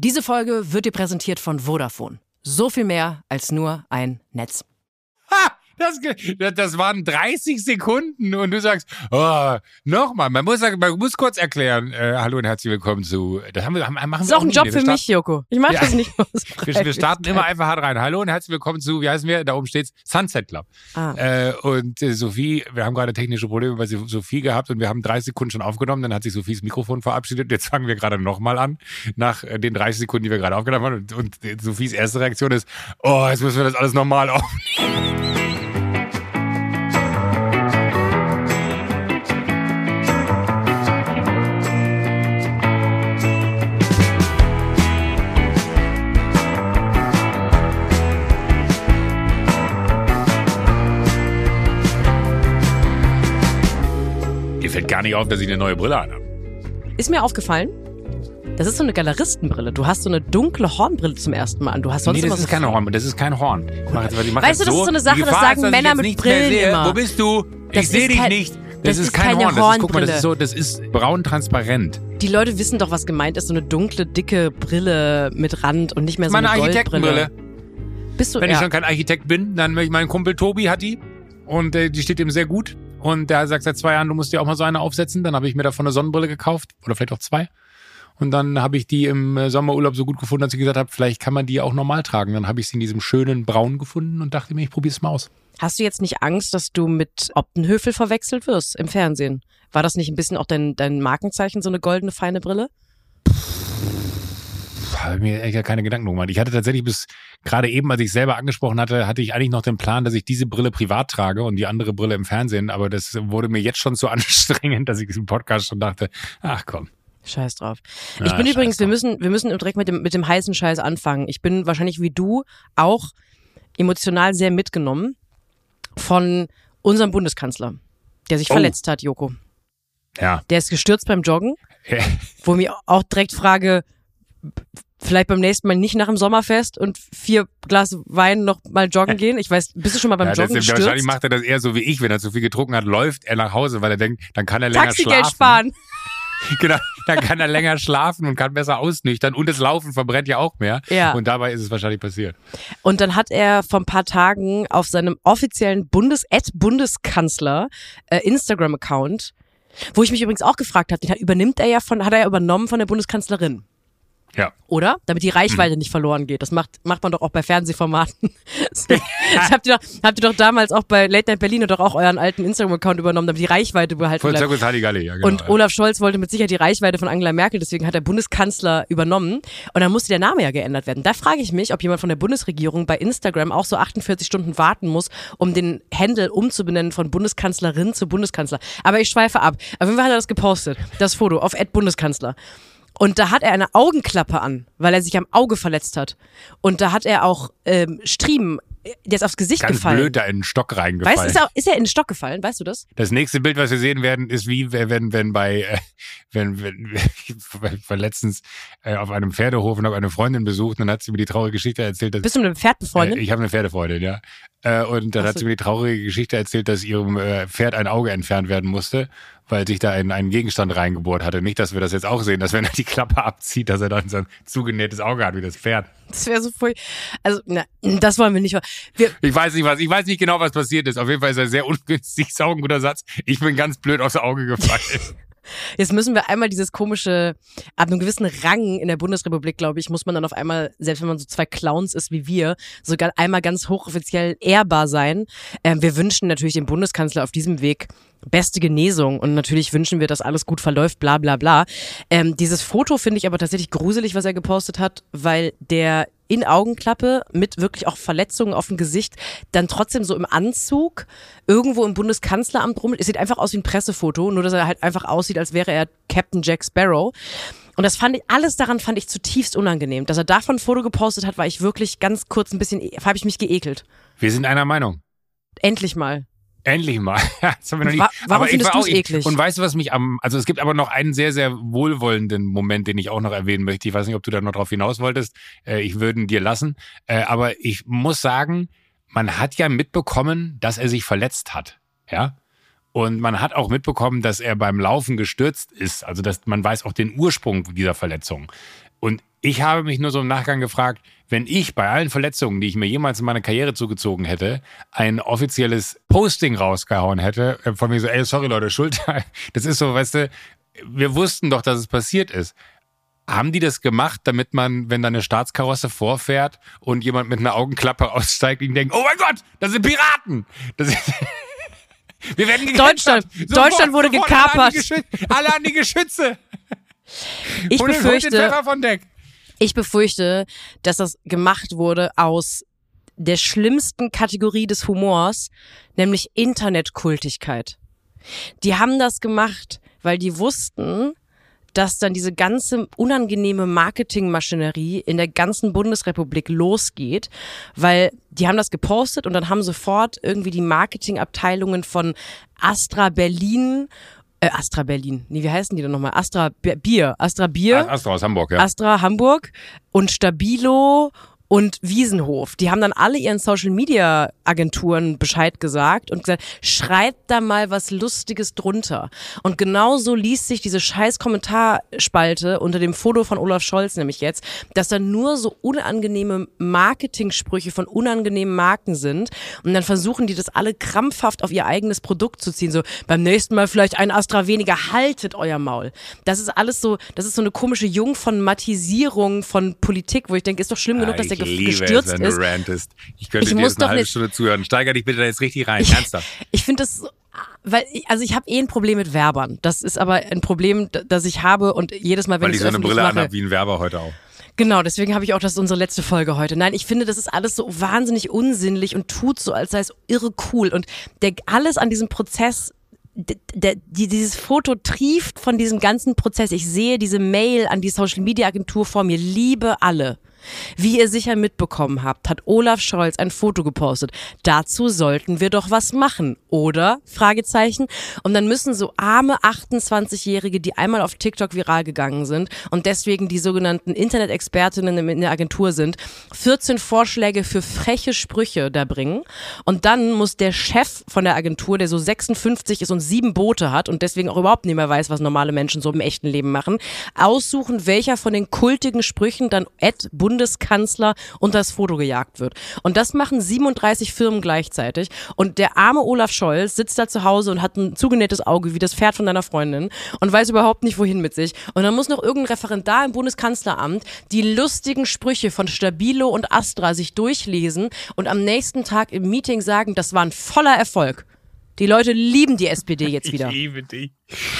Diese Folge wird dir präsentiert von Vodafone. So viel mehr als nur ein Netz. Das, das waren 30 Sekunden und du sagst, oh, nochmal. Man muss, man muss kurz erklären. Äh, hallo und herzlich willkommen zu. Das haben wir, haben, machen Das ist wir auch ein. Job Wir für starten- mich, Joko. Ich mache Ja. das nicht aus. Wir, wir starten immer einfach hart rein. Hallo und herzlich willkommen zu, wie heißen wir? Da oben steht's Sunset Club. Ah. Äh, und äh, Sophie, wir haben gerade technische Probleme bei Sophie gehabt und wir haben 30 Sekunden schon aufgenommen. Dann hat sich Sophies Mikrofon verabschiedet. Jetzt fangen wir gerade nochmal an, nach äh, den 30 Sekunden, die wir gerade aufgenommen haben. Und, und äh, Sophies erste Reaktion ist, oh, jetzt müssen wir das alles nochmal aufnehmen. Fällt gar nicht auf, dass ich eine neue Brille anhabe. Ist mir aufgefallen, das ist so eine Galeristenbrille. Du hast so eine dunkle Hornbrille zum ersten Mal an. Du hast sonst nee, immer das so ist keine Horn, das ist kein Horn. Ich mach jetzt, ich mach Weißt jetzt du, das so. ist so eine Sache, das sagen ist, ich Männer mit Brillen sehe. immer. Wo bist du? Das ich sehe dich kein- nicht. Das, das ist ist kein keine Horn. Das ist, guck mal, das ist so, Hornbrille. das ist braun transparent. Die Leute wissen doch, was gemeint ist. So eine dunkle, dicke Brille mit Rand und nicht mehr so Meine eine Architektenbrille. Bist du Wenn ich ja. schon kein Architekt bin, dann mein Kumpel Tobi hat die und äh, die steht ihm sehr gut. Und der sagt seit zwei Jahren, du musst dir auch mal so eine aufsetzen. Dann habe ich mir davon eine Sonnenbrille gekauft oder vielleicht auch zwei. Und dann habe ich die im äh, Sommerurlaub so gut gefunden, dass ich gesagt habe, vielleicht kann man die auch normal tragen. Dann habe ich sie in diesem schönen Braun gefunden und dachte mir, ich probiere es mal aus. Hast du jetzt nicht Angst, dass du mit Optenhöfel verwechselt wirst im Fernsehen? War das nicht ein bisschen auch dein, dein Markenzeichen, so eine goldene, feine Brille? Habe mir echt keine Gedanken gemacht. Ich hatte tatsächlich bis gerade eben, als ich selber angesprochen hatte, hatte ich eigentlich noch den Plan, dass ich diese Brille privat trage und die andere Brille im Fernsehen. Aber das wurde mir jetzt schon so anstrengend, dass ich im Podcast schon dachte, ach komm. Scheiß drauf. Ja, ich bin scheiß übrigens, wir drauf. müssen, wir müssen direkt mit dem, mit dem heißen Scheiß anfangen. Ich bin wahrscheinlich wie du auch emotional sehr mitgenommen von unserem Bundeskanzler, der sich Oh. verletzt hat, Joko. Ja. Der ist gestürzt beim Joggen, Ja. wo ich mir auch direkt frage, vielleicht beim nächsten Mal nicht nach dem Sommerfest und vier Glas Wein noch mal joggen gehen. Ich weiß, bist du schon mal beim Ja, Joggen wahrscheinlich gestürzt? macht er das eher so wie ich, wenn er zu viel getrunken hat, läuft er nach Hause, weil er denkt, dann kann er länger Taxigeld schlafen. sparen. Genau, dann kann er länger schlafen und kann besser ausnüchtern und das Laufen verbrennt ja auch mehr. Ja. Und dabei ist es wahrscheinlich passiert. Und dann hat er vor ein paar Tagen auf seinem offiziellen Bundes Bundeskanzler äh, Instagram-Account, wo ich mich übrigens auch gefragt habe, den hat, übernimmt er ja von, hat er ja übernommen von der Bundeskanzlerin. Ja. Oder? Damit die Reichweite Mhm. nicht verloren geht. Das macht, macht man doch auch bei Fernsehformaten. habt, ihr doch, habt ihr doch damals auch bei Late Night Berlin doch auch euren alten Instagram-Account übernommen, damit die Reichweite behalten Von bleibt. Halligalli, ja, genau. Und ja. Olaf Scholz wollte mit Sicherheit die Reichweite von Angela Merkel, deswegen hat der Bundeskanzler übernommen. Und dann musste der Name ja geändert werden. Da frage ich mich, ob jemand von der Bundesregierung bei Instagram auch so 48 Stunden warten muss, um den Handle umzubenennen von Bundeskanzlerin zu Bundeskanzler. Aber ich schweife ab. Auf jeden Fall hat er das gepostet, das Foto auf Ed Bundeskanzler. Und da hat er eine Augenklappe an, weil er sich am Auge verletzt hat. Und da hat er auch ähm, Striemen, der ist aufs Gesicht Ganz gefallen. blöd da in den Stock reingefallen. Weißt du, ist, er- ist er in den Stock gefallen? Weißt du das? Das nächste Bild, was wir sehen werden, ist wie wenn, wenn bei, äh, wenn, wenn, ich war letztens äh, auf einem Pferdehof und habe eine Freundin besucht und dann hat sie mir die traurige Geschichte erzählt, dass Bist du mit einem Pferd befreundet? Äh, ich habe eine Pferdefreundin, ja. Äh, und dann Ach hat so. sie mir die traurige Geschichte erzählt, dass ihrem äh, Pferd ein Auge entfernt werden musste, weil sich da ein, ein Gegenstand reingebohrt hatte. Nicht, dass wir das jetzt auch sehen, dass wenn er die Klappe abzieht, dass er dann so ein zugenähtes Auge hat wie das Pferd. Das wäre so voll. Also, na, das wollen wir nicht. Wir, Ich weiß nicht was, ich weiß nicht genau, was passiert ist. Auf jeden Fall ist er sehr ungünstig, ist auch ein guter Satz. Ich bin ganz blöd aufs Auge gefallen. jetzt müssen wir einmal dieses komische, ab einem gewissen Rang in der Bundesrepublik, glaube ich, muss man dann auf einmal, selbst wenn man so zwei Clowns ist wie wir, sogar einmal ganz hochoffiziell ehrbar sein. Ähm, wir wünschen natürlich dem Bundeskanzler auf diesem Weg beste Genesung und natürlich wünschen wir, dass alles gut verläuft, bla bla bla. Ähm, dieses Foto finde ich aber tatsächlich gruselig, was er gepostet hat, weil der in Augenklappe mit wirklich auch Verletzungen auf dem Gesicht, dann trotzdem so im Anzug irgendwo im Bundeskanzleramt rum. Es sieht einfach aus wie ein Pressefoto, nur dass er halt einfach aussieht, als wäre er Captain Jack Sparrow. Und das fand ich, alles daran fand ich zutiefst unangenehm. Dass er davon ein Foto gepostet hat, war ich wirklich ganz kurz ein bisschen, habe ich mich geekelt. Wir sind einer Meinung. Endlich mal. Endlich mal. Das haben wir noch nie. Wa- warum Aber ich findest war auch- du's eklig? Und weißt du, was mich am, also es gibt aber noch einen sehr, sehr wohlwollenden Moment, den ich auch noch erwähnen möchte. Ich weiß nicht, ob du da noch drauf hinaus wolltest. Äh, ich würde ihn dir lassen. Äh, aber ich muss sagen, man hat ja mitbekommen, dass er sich verletzt hat. Ja. Und man hat auch mitbekommen, dass er beim Laufen gestürzt ist. Also, dass man weiß auch den Ursprung dieser Verletzung. Und ich habe mich nur so im Nachgang gefragt, wenn ich bei allen Verletzungen, die ich mir jemals in meiner Karriere zugezogen hätte, ein offizielles Posting rausgehauen hätte, äh, von mir so, ey, sorry Leute, Schulter, das ist so, weißt du, wir wussten doch, dass es passiert ist. Haben die das gemacht, damit man, wenn da eine Staatskarosse vorfährt und jemand mit einer Augenklappe aussteigt, ihnen denkt, oh mein Gott, das sind Piraten! Das ist wir werden Deutschland, sofort, Deutschland wurde gekapert. An, Geschütze, alle an die Geschütze. Ich und befürchte, den Pfeffer von Deck. Ich befürchte, dass das gemacht wurde aus der schlimmsten Kategorie des Humors, nämlich Internetkultigkeit. Die haben das gemacht, weil die wussten, dass dann diese ganze unangenehme Marketingmaschinerie in der ganzen Bundesrepublik losgeht, weil die haben das gepostet und dann haben sofort irgendwie die Marketingabteilungen von Astra Berlin äh, Astra Berlin. Nee, wie heißen die denn nochmal? Astra Bier. Astra Bier. Astra aus Hamburg, ja. Astra Hamburg und Stabilo und Wiesenhof. Die haben dann alle ihren Social Media Agenturen Bescheid gesagt und gesagt, schreibt da mal was Lustiges drunter. Und genauso liest sich diese scheiß Kommentarspalte unter dem Foto von Olaf Scholz nämlich jetzt, dass da nur so unangenehme Marketingsprüche von unangenehmen Marken sind. Und dann versuchen die das alle krampfhaft auf ihr eigenes Produkt zu ziehen. So, beim nächsten Mal vielleicht ein Astra weniger, haltet euer Maul. Das ist alles so, das ist so eine komische Jungformatisierung von Politik, wo ich denke, ist doch schlimm genug, dass der gestürzt es, wenn ist. Du rantest. Ich könnte ich dir muss jetzt eine halbe Stunde zuhören. Steiger dich bitte da jetzt richtig rein. Ernsthaft. Ich finde das, so- weil, ich- also ich habe eh ein Problem mit Werbern. Das ist aber ein Problem, das ich habe und jedes Mal, wenn Weil ich so eine Brille mache, anhab wie ein Werber heute auch. Genau, deswegen habe ich auch, das ist unsere letzte Folge heute. Nein, ich finde, das ist alles so wahnsinnig unsinnlich und tut so, als sei es irre cool. Und der, alles an diesem Prozess, der, die, dieses Foto trieft von diesem ganzen Prozess. Ich sehe diese Mail an die Social Media Agentur vor mir. Liebe alle. Wie ihr sicher mitbekommen habt, hat Olaf Scholz ein Foto gepostet. Dazu sollten wir doch was machen, oder? Fragezeichen. Und dann müssen so arme 28-Jährige, die einmal auf TikTok viral gegangen sind und deswegen die sogenannten Internet-Expertinnen in der Agentur sind, 14 Vorschläge für freche Sprüche da bringen. Und dann muss der Chef von der Agentur, der so 56 ist und sieben Boote hat und deswegen auch überhaupt nicht mehr weiß, was normale Menschen so im echten Leben machen, aussuchen, welcher von den kultigen Sprüchen dann at Bundeskanzler unter das Foto gejagt wird. Und das machen 37 Firmen gleichzeitig. Und der arme Olaf Scholz sitzt da zu Hause und hat ein zugenähtes Auge wie das Pferd von deiner Freundin und weiß überhaupt nicht, wohin mit sich. Und dann muss noch irgendein Referendar im Bundeskanzleramt die lustigen Sprüche von Stabilo und Astra sich durchlesen und am nächsten Tag im Meeting sagen, das war ein voller Erfolg. Die Leute lieben die SPD jetzt wieder. Ich liebe dich.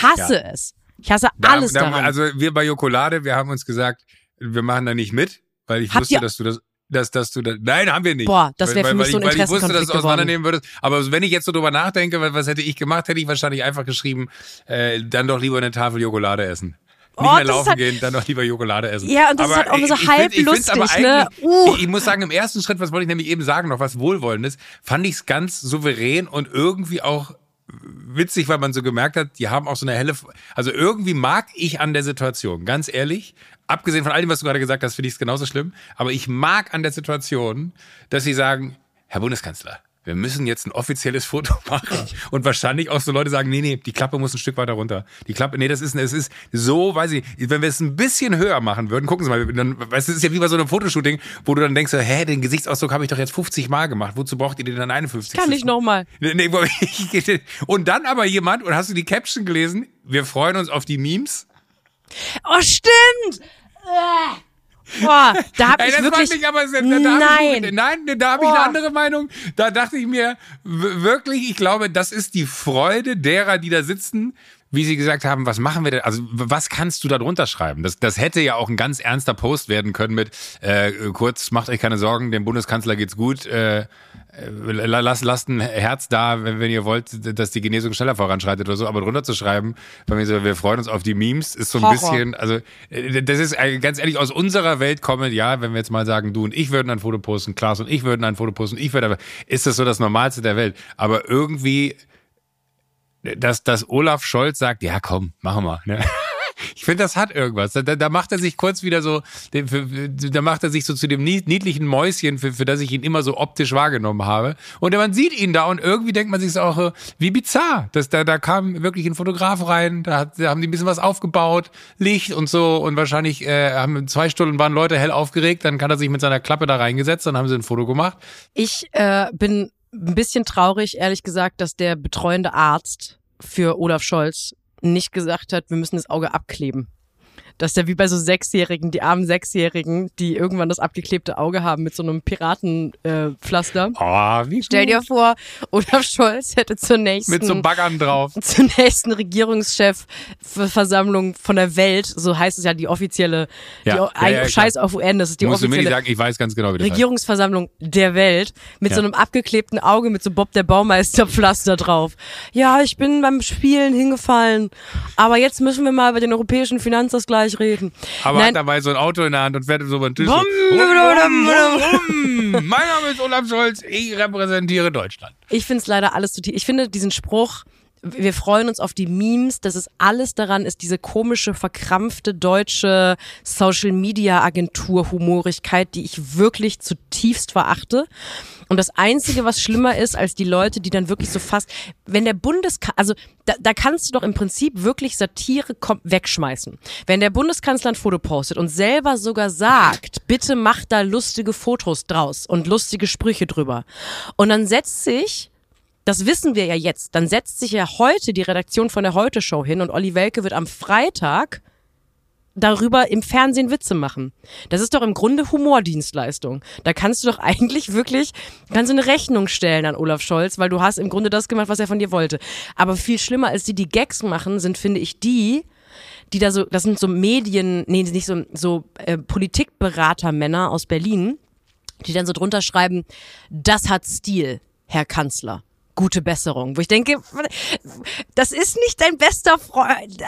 Hasse es. Ich hasse Da- alles da, daran. Also wir bei Jokolade, wir haben uns gesagt, wir machen da nicht mit, weil ich Habt wusste, dass du das dass, dass du das, nein, haben wir nicht. Boah, das wäre für mich weil so ein ich, Weil ich wusste, dass Interessenkonflikt du auseinandernehmen würdest. Aber wenn ich jetzt so drüber nachdenke, was, hätte ich gemacht, hätte ich wahrscheinlich einfach geschrieben, äh, dann doch lieber eine Tafel Jokolade essen. Nicht Oh, mehr das ist laufen halt- gehen, dann doch lieber Jokolade essen. Ja, und das ist Aber halt auch so ich- ich halb find- ich lustig, ne? Uh. Ich, ich muss sagen, im ersten Schritt, was wollte ich nämlich eben sagen, noch was Wohlwollendes, fand ich es ganz souverän und irgendwie auch witzig, weil man so gemerkt hat, die haben auch so eine helle, also irgendwie mag ich an der Situation, ganz ehrlich, abgesehen von all dem, was du gerade gesagt hast, finde ich es genauso schlimm, aber ich mag an der Situation, dass sie sagen, Herr Bundeskanzler, wir müssen jetzt ein offizielles Foto machen. Und wahrscheinlich auch so Leute sagen, nee, nee, die Klappe muss ein Stück weiter runter. Die Klappe, nee, das ist, es ist so, weiß ich, wenn wir es ein bisschen höher machen würden, gucken Sie mal, dann, weißt du, es ist ja wie bei so einem Fotoshooting, wo du dann denkst, hä, den Gesichtsausdruck habe ich doch jetzt 50 Mal gemacht. Wozu braucht ihr den dann 51? Kann ich nochmal. Nee, nee, wo- und dann aber jemand, und hast du die Caption gelesen? Wir freuen uns auf die Memes. Oh, stimmt! Boah, da hab Ey, ich das wirklich. fand ich aber da, da hab ich, Nein. nein, da habe ich eine andere Meinung. Da dachte ich mir wirklich, ich glaube, das ist die Freude derer, die da sitzen, wie sie gesagt haben, was machen wir denn? Also was kannst du da drunter schreiben? Das, das hätte ja auch ein ganz ernster Post werden können mit äh, kurz, macht euch keine Sorgen, dem Bundeskanzler geht's gut. Äh, lasst, lasst ein Herz da, wenn, wenn ihr wollt, dass die Genesung schneller voranschreitet oder so, aber drunter zu schreiben, bei mir so, wir freuen uns auf die Memes, ist so ein Horror. bisschen, also äh, das ist äh, ganz ehrlich aus unserer Welt kommend, ja, wenn wir jetzt mal sagen, du und ich würden ein Foto posten, Klaas und ich würden ein Foto posten, ich würde, aber ist das so das Normalste der Welt. Aber irgendwie, dass, dass Olaf Scholz sagt, ja komm, machen wir. Ne? Ich finde, das hat irgendwas. Da, da macht er sich kurz wieder so, da macht er sich so zu dem niedlichen Mäuschen, für, für das ich ihn immer so optisch wahrgenommen habe. Und man sieht ihn da und irgendwie denkt man sich so auch, wie bizarr. Das, da, da kam wirklich ein Fotograf rein, da, hat, da haben die ein bisschen was aufgebaut, Licht und so und wahrscheinlich äh, haben zwei Stunden waren Leute hell aufgeregt, dann kann er sich mit seiner Klappe da reingesetzt, dann haben sie ein Foto gemacht. Ich äh, bin ein bisschen traurig, ehrlich gesagt, dass der betreuende Arzt für Olaf Scholz nicht gesagt hat, wir müssen das Auge abkleben dass der wie bei so Sechsjährigen, die armen Sechsjährigen, die irgendwann das abgeklebte Auge haben mit so einem Piratenpflaster. Äh, oh, wie Stell dir vor, Olaf Scholz hätte zur nächsten mit so einem Baggern drauf zur nächsten Regierungschefversammlung von der Welt, so heißt es ja die offizielle, ja, die, ja, ja, Scheiß auf UN, das ist die Musst offizielle du mir nicht sagen, ich weiß ganz genau, wie das Regierungsversammlung heißt. der Welt mit so einem abgeklebten Auge mit so Bob der Baumeisterpflaster drauf. Ja, ich bin beim Spielen hingefallen, aber jetzt müssen wir mal über den europäischen Finanzausgleich gleich reden. Aber Nein. hat dabei so ein Auto in der Hand und fährt so über den Tisch. Rum, rum, rum, mein Name ist Olaf Scholz, ich repräsentiere Deutschland. Ich finde es leider alles zu tief. Ich finde diesen Spruch, wir freuen uns auf die Memes, dass es alles daran ist, diese komische, verkrampfte deutsche Social Media Agentur Humorigkeit, die ich wirklich zutiefst verachte. Und das Einzige, was schlimmer ist, als die Leute, die dann wirklich so fast, wenn der Bundeskanzler, also da, da kannst du doch im Prinzip wirklich Satire wegschmeißen. Wenn der Bundeskanzler ein Foto postet und selber sogar sagt, bitte mach da lustige Fotos draus und lustige Sprüche drüber. Und dann setzt sich das wissen wir ja jetzt. Dann setzt sich ja heute die Redaktion von der Heute Show hin und Olli Welke wird am Freitag darüber im Fernsehen Witze machen. Das ist doch im Grunde Humordienstleistung. Da kannst du doch eigentlich wirklich, kannst du eine Rechnung stellen an Olaf Scholz, weil du hast im Grunde das gemacht, was er von dir wollte. Aber viel schlimmer als die, die Gags machen, sind, finde ich, die, die da so, das sind so Medien, nee, nicht so, so äh, Politikberatermänner aus Berlin, die dann so drunter schreiben, das hat Stil, Herr Kanzler gute Besserung. Wo ich denke, das ist nicht dein bester Freund.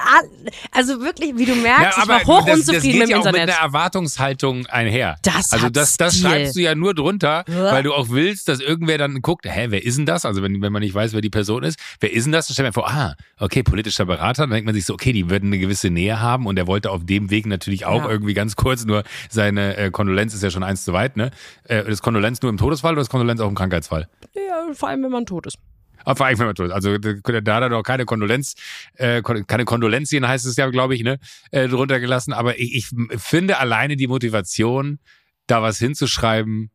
Also wirklich, wie du merkst, ja, ich war hoch das, unzufrieden das geht ja auch Internet. mit einer Erwartungshaltung einher. Das also das, das Stil. schreibst du ja nur drunter, ja. weil du auch willst, dass irgendwer dann guckt, hä, wer ist denn das? Also wenn, wenn man nicht weiß, wer die Person ist, wer ist denn das? Dann stellt man vor, ah, okay, politischer Berater. Dann denkt man sich so, okay, die würden eine gewisse Nähe haben und er wollte auf dem Weg natürlich auch ja. irgendwie ganz kurz, nur seine äh, Kondolenz ist ja schon eins zu weit, ne? Äh, das Kondolenz nur im Todesfall oder das Kondolenz auch im Krankheitsfall? Ja, vor allem, wenn man tot ist. Ah, vor allem, wenn man tot ist. Also da hat er doch keine Kondolenz, äh, keine Kondolenzien heißt es ja, glaube ich, ne, äh, drunter gelassen. Aber ich, ich finde alleine die Motivation, da was hinzuschreiben,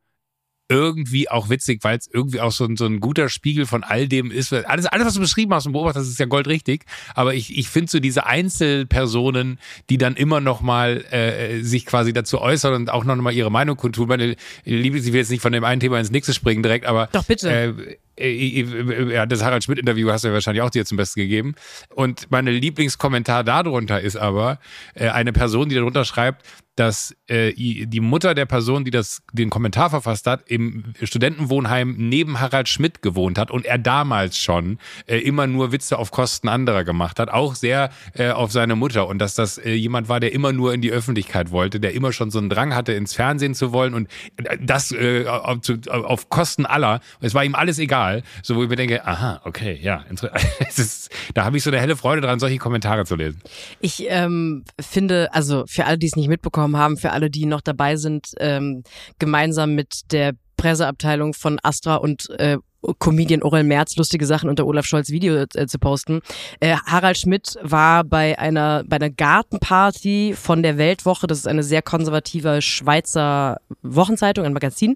irgendwie auch witzig, weil es irgendwie auch so ein, so ein guter Spiegel von all dem ist. Alles, alles, was du beschrieben hast und beobachtest, ist ja goldrichtig. Aber ich, ich finde so diese Einzelpersonen, die dann immer noch mal äh, sich quasi dazu äußern und auch noch mal ihre Meinung kundtun. Meine Liebe, sie will jetzt nicht von dem einen Thema ins nächste springen direkt, aber Doch, bitte. Äh, ja, das Harald Schmidt-Interview hast du ja wahrscheinlich auch dir zum Besten gegeben. Und meine Lieblingskommentar darunter ist aber äh, eine Person, die darunter schreibt, dass äh, die Mutter der Person, die das den Kommentar verfasst hat, im Studentenwohnheim neben Harald Schmidt gewohnt hat und er damals schon äh, immer nur Witze auf Kosten anderer gemacht hat, auch sehr äh, auf seine Mutter und dass das äh, jemand war, der immer nur in die Öffentlichkeit wollte, der immer schon so einen Drang hatte, ins Fernsehen zu wollen und äh, das äh, auf, auf Kosten aller. Es war ihm alles egal so wo ich mir denke, aha, okay, ja, ist, da habe ich so eine helle Freude dran, solche Kommentare zu lesen. Ich ähm, finde, also für alle, die es nicht mitbekommen haben, für alle, die noch dabei sind, ähm, gemeinsam mit der Presseabteilung von Astra und äh, Comedian Orel Merz lustige Sachen unter Olaf Scholz Video äh, zu posten. Äh, Harald Schmidt war bei einer bei einer Gartenparty von der Weltwoche, das ist eine sehr konservative Schweizer Wochenzeitung, ein Magazin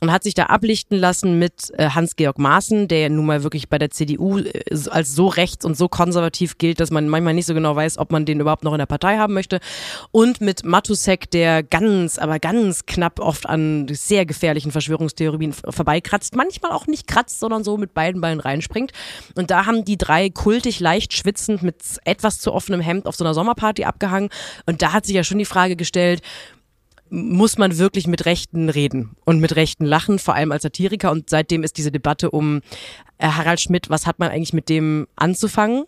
und hat sich da ablichten lassen mit äh, Hans-Georg Maaßen, der nun mal wirklich bei der CDU äh, als so rechts und so konservativ gilt, dass man manchmal nicht so genau weiß, ob man den überhaupt noch in der Partei haben möchte. Und mit Matusek, der ganz, aber ganz knapp oft an sehr gefährlichen Verschwörungstheorien vorbeikratzt. Manchmal auch nicht kratzt, sondern so mit beiden Beinen reinspringt. Und da haben die drei kultig leicht schwitzend mit etwas zu offenem Hemd auf so einer Sommerparty abgehangen. Und da hat sich ja schon die Frage gestellt, muss man wirklich mit Rechten reden und mit Rechten lachen, vor allem als Satiriker. Und seitdem ist diese Debatte um äh, Harald Schmidt, was hat man eigentlich mit dem anzufangen?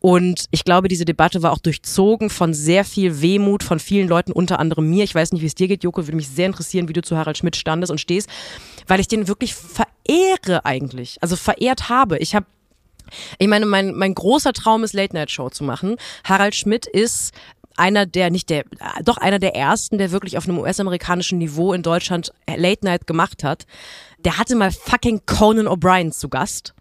Und ich glaube, diese Debatte war auch durchzogen von sehr viel Wehmut von vielen Leuten, unter anderem mir. Ich weiß nicht, wie es dir geht, Joko, würde mich sehr interessieren, wie du zu Harald Schmidt standest und stehst, weil ich den wirklich verehre eigentlich. Also verehrt habe. Ich habe Ich meine, mein, mein großer Traum ist Late-Night-Show zu machen. Harald Schmidt ist einer der, nicht der, doch einer der ersten, der wirklich auf einem US-amerikanischen Niveau in Deutschland Late Night gemacht hat. Der hatte mal fucking Conan O'Brien zu Gast.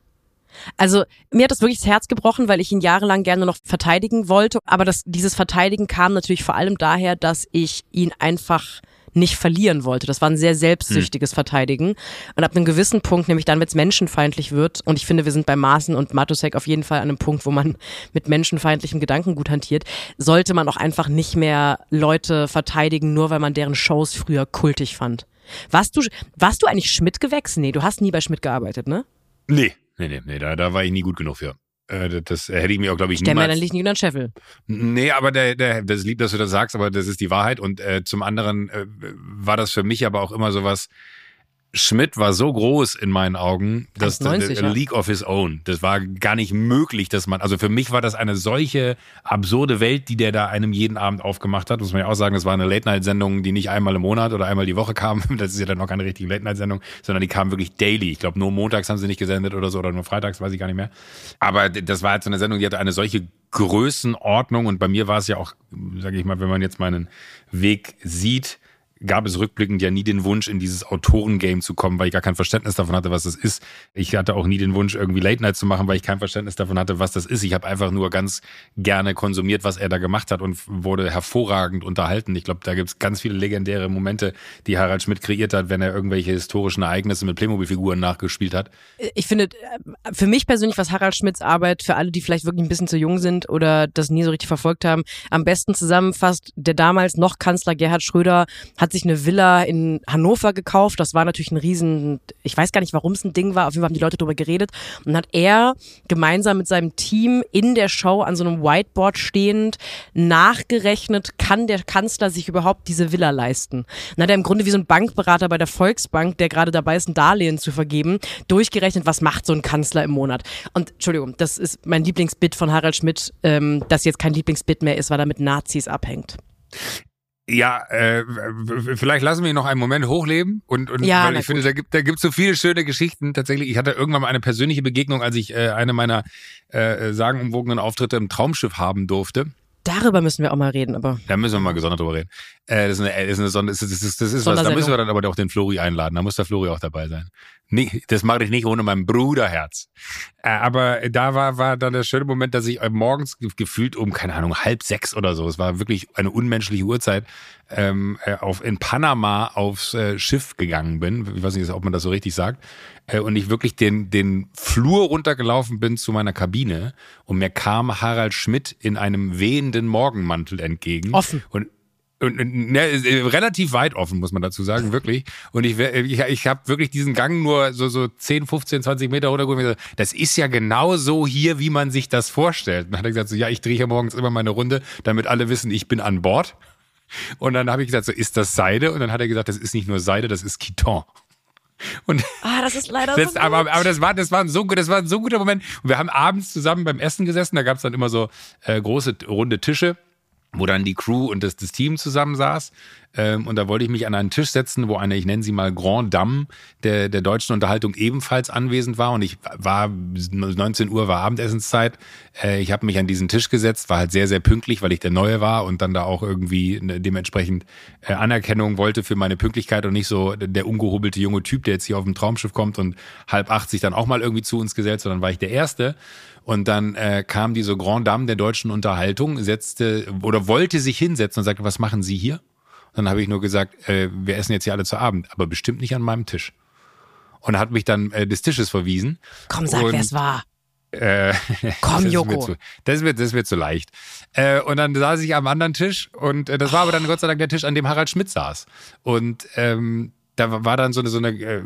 Also mir hat das wirklich das Herz gebrochen, weil ich ihn jahrelang gerne noch verteidigen wollte. Aber das, dieses Verteidigen kam natürlich vor allem daher, dass ich ihn einfach nicht verlieren wollte. Das war ein sehr selbstsüchtiges hm. Verteidigen. Und ab einem gewissen Punkt, nämlich dann, wenn es menschenfeindlich wird, und ich finde, wir sind bei Maaßen und Matusek auf jeden Fall an einem Punkt, wo man mit menschenfeindlichem Gedanken gut hantiert, sollte man auch einfach nicht mehr Leute verteidigen, nur weil man deren Shows früher kultig fand. Warst du, warst du eigentlich Schmidt-Gewächs? Nee, du hast nie bei Schmidt gearbeitet, ne? Nee, nee, nee, nee, da, da war ich nie gut genug für. Äh, das hätte ich mir auch, glaube ich, nicht. Der mir dann liegt nicht den Scheffel. Nee, aber der, der, das ist lieb, dass du das sagst, aber das ist die Wahrheit. Und äh, zum anderen äh, war das für mich aber auch immer sowas, Schmidt war so groß in meinen Augen, dass 90, a League of His Own. Das war gar nicht möglich, dass man, also für mich war das eine solche absurde Welt, die der da einem jeden Abend aufgemacht hat. Muss man ja auch sagen, das war eine Late-Night-Sendung, die nicht einmal im Monat oder einmal die Woche kam. Das ist ja dann noch keine richtige Late-Night-Sendung, sondern die kam wirklich daily. Ich glaube, nur montags haben sie nicht gesendet oder so oder nur freitags, weiß ich gar nicht mehr. Aber das war halt so eine Sendung, die hatte eine solche Größenordnung und bei mir war es ja auch, sage ich mal, wenn man jetzt meinen Weg sieht, gab es rückblickend ja nie den Wunsch, in dieses Autorengame zu kommen, weil ich gar kein Verständnis davon hatte, was das ist. Ich hatte auch nie den Wunsch, irgendwie Late Night zu machen, weil ich kein Verständnis davon hatte, was das ist. Ich habe einfach nur ganz gerne konsumiert, was er da gemacht hat und wurde hervorragend unterhalten. Ich glaube, da gibt es ganz viele legendäre Momente, die Harald Schmidt kreiert hat, wenn er irgendwelche historischen Ereignisse mit Playmobil-Figuren nachgespielt hat. Ich finde, äh, für mich persönlich, was Harald Schmidts Arbeit, für alle, die vielleicht wirklich ein bisschen zu jung sind oder das nie so richtig verfolgt haben, am besten zusammenfasst, der damals noch Kanzler Gerhard Schröder hat hat sich eine Villa in Hannover gekauft. Das war natürlich ein riesen, ich weiß gar nicht, warum es ein Ding war. Auf jeden Fall haben die Leute darüber geredet. Und dann hat er gemeinsam mit seinem Team in der Show an so einem Whiteboard stehend nachgerechnet, kann der Kanzler sich überhaupt diese Villa leisten. Dann hat er im Grunde wie so ein Bankberater bei der Volksbank, der gerade dabei ist, ein Darlehen zu vergeben, durchgerechnet, was macht so ein Kanzler im Monat. Und Entschuldigung, das ist mein Lieblingsbit von Harald Schmidt, ähm, das jetzt kein Lieblingsbit mehr ist, weil er mit Nazis abhängt. Ja, äh, vielleicht lassen wir ihn noch einen Moment hochleben und, und ja, weil ich finde, da gibt da gibt so viele schöne Geschichten. Tatsächlich, ich hatte irgendwann mal eine persönliche Begegnung, als ich äh, eine meiner äh, sagenumwogenen Auftritte im Traumschiff haben durfte. Darüber müssen wir auch mal reden, aber. Da müssen wir mal gesondert drüber reden. Äh, das ist eine, das ist eine das ist, das ist, das ist was. Da müssen wir dann aber auch den Flori einladen. Da muss der Flori auch dabei sein. Nee, das mache ich nicht ohne mein Bruderherz. Äh, aber da war, war dann der schöne Moment, dass ich morgens gefühlt um, keine Ahnung, halb sechs oder so, es war wirklich eine unmenschliche Uhrzeit, ähm, äh, auf, in Panama aufs äh, Schiff gegangen bin. Ich weiß nicht, ob man das so richtig sagt. Äh, und ich wirklich den, den Flur runtergelaufen bin zu meiner Kabine und mir kam Harald Schmidt in einem wehenden Morgenmantel entgegen. Offen. Und, ne, relativ weit offen, muss man dazu sagen, wirklich. Und ich, ich, ich habe wirklich diesen Gang nur so, so 10, 15, 20 Meter runter. Das ist ja genau so hier, wie man sich das vorstellt. Und dann hat er gesagt, so, ja, ich drehe hier morgens immer meine Runde, damit alle wissen, ich bin an Bord. Und dann habe ich gesagt, so, ist das Seide? Und dann hat er gesagt, das ist nicht nur Seide, das ist Kiton. Und ah, das ist leider das, so aber, aber das war das war ein so das war ein so guter Moment. Und wir haben abends zusammen beim Essen gesessen. Da gab es dann immer so äh, große runde Tische wo dann die Crew und das, das Team zusammensaß. Ähm, und da wollte ich mich an einen Tisch setzen, wo eine, ich nenne sie mal Grand Dame der, der deutschen Unterhaltung ebenfalls anwesend war. Und ich war, 19 Uhr war Abendessenszeit. Äh, ich habe mich an diesen Tisch gesetzt, war halt sehr, sehr pünktlich, weil ich der Neue war und dann da auch irgendwie ne, dementsprechend äh, Anerkennung wollte für meine Pünktlichkeit und nicht so der ungehobelte junge Typ, der jetzt hier auf dem Traumschiff kommt und halb 80 dann auch mal irgendwie zu uns gesellt, sondern war ich der Erste. Und dann äh, kam diese Grand Dame der deutschen Unterhaltung, setzte oder wollte sich hinsetzen und sagte, was machen Sie hier? Und dann habe ich nur gesagt, äh, wir essen jetzt hier alle zu Abend, aber bestimmt nicht an meinem Tisch. Und hat mich dann äh, des Tisches verwiesen. Komm, sag, wer es war. Äh, Komm, das Joko. Ist zu, das, wird, das wird zu leicht. Äh, und dann saß ich am anderen Tisch und äh, das war aber dann Gott sei Dank der Tisch, an dem Harald Schmidt saß. Und ähm, da war dann so eine, so eine äh,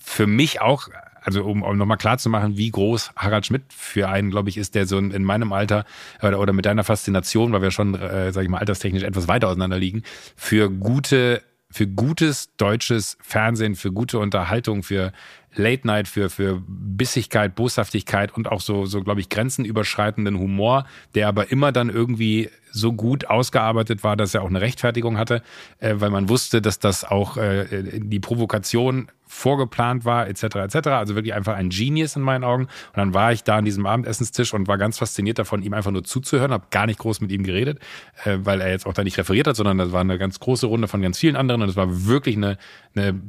für mich auch also um, um nochmal klar zu machen, wie groß Harald Schmidt für einen, glaube ich, ist, der so in, meinem Alter oder, oder mit deiner Faszination, weil wir schon, äh, sag ich mal, alterstechnisch etwas weiter auseinander liegen, für gute für gutes deutsches Fernsehen, für gute Unterhaltung, für Late Night, für, für Bissigkeit, Boshaftigkeit und auch so, so glaube ich, grenzenüberschreitenden Humor, der aber immer dann irgendwie so gut ausgearbeitet war, dass er auch eine Rechtfertigung hatte, äh, weil man wusste, dass das auch äh, die Provokation vorgeplant war, etc. etc. Also wirklich einfach ein Genius in meinen Augen. Und dann war ich da an diesem Abendessenstisch und war ganz fasziniert davon, ihm einfach nur zuzuhören, habe gar nicht groß mit ihm geredet, äh, weil er jetzt auch da nicht referiert hat, sondern das war eine ganz große Runde von ganz vielen anderen und es war wirklich eine, eine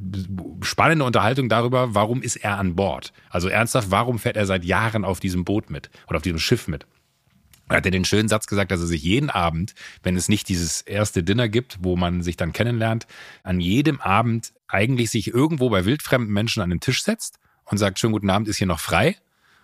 spannende Unterhaltung darüber, warum ist er an Bord? Also ernsthaft, warum fährt er seit Jahren auf diesem Boot mit oder auf diesem Schiff mit? Er hat er den schönen Satz gesagt, dass er sich jeden Abend, wenn es nicht dieses erste Dinner gibt, wo man sich dann kennenlernt, an jedem Abend eigentlich sich irgendwo bei wildfremden Menschen an den Tisch setzt und sagt, schönen guten Abend, ist hier noch frei?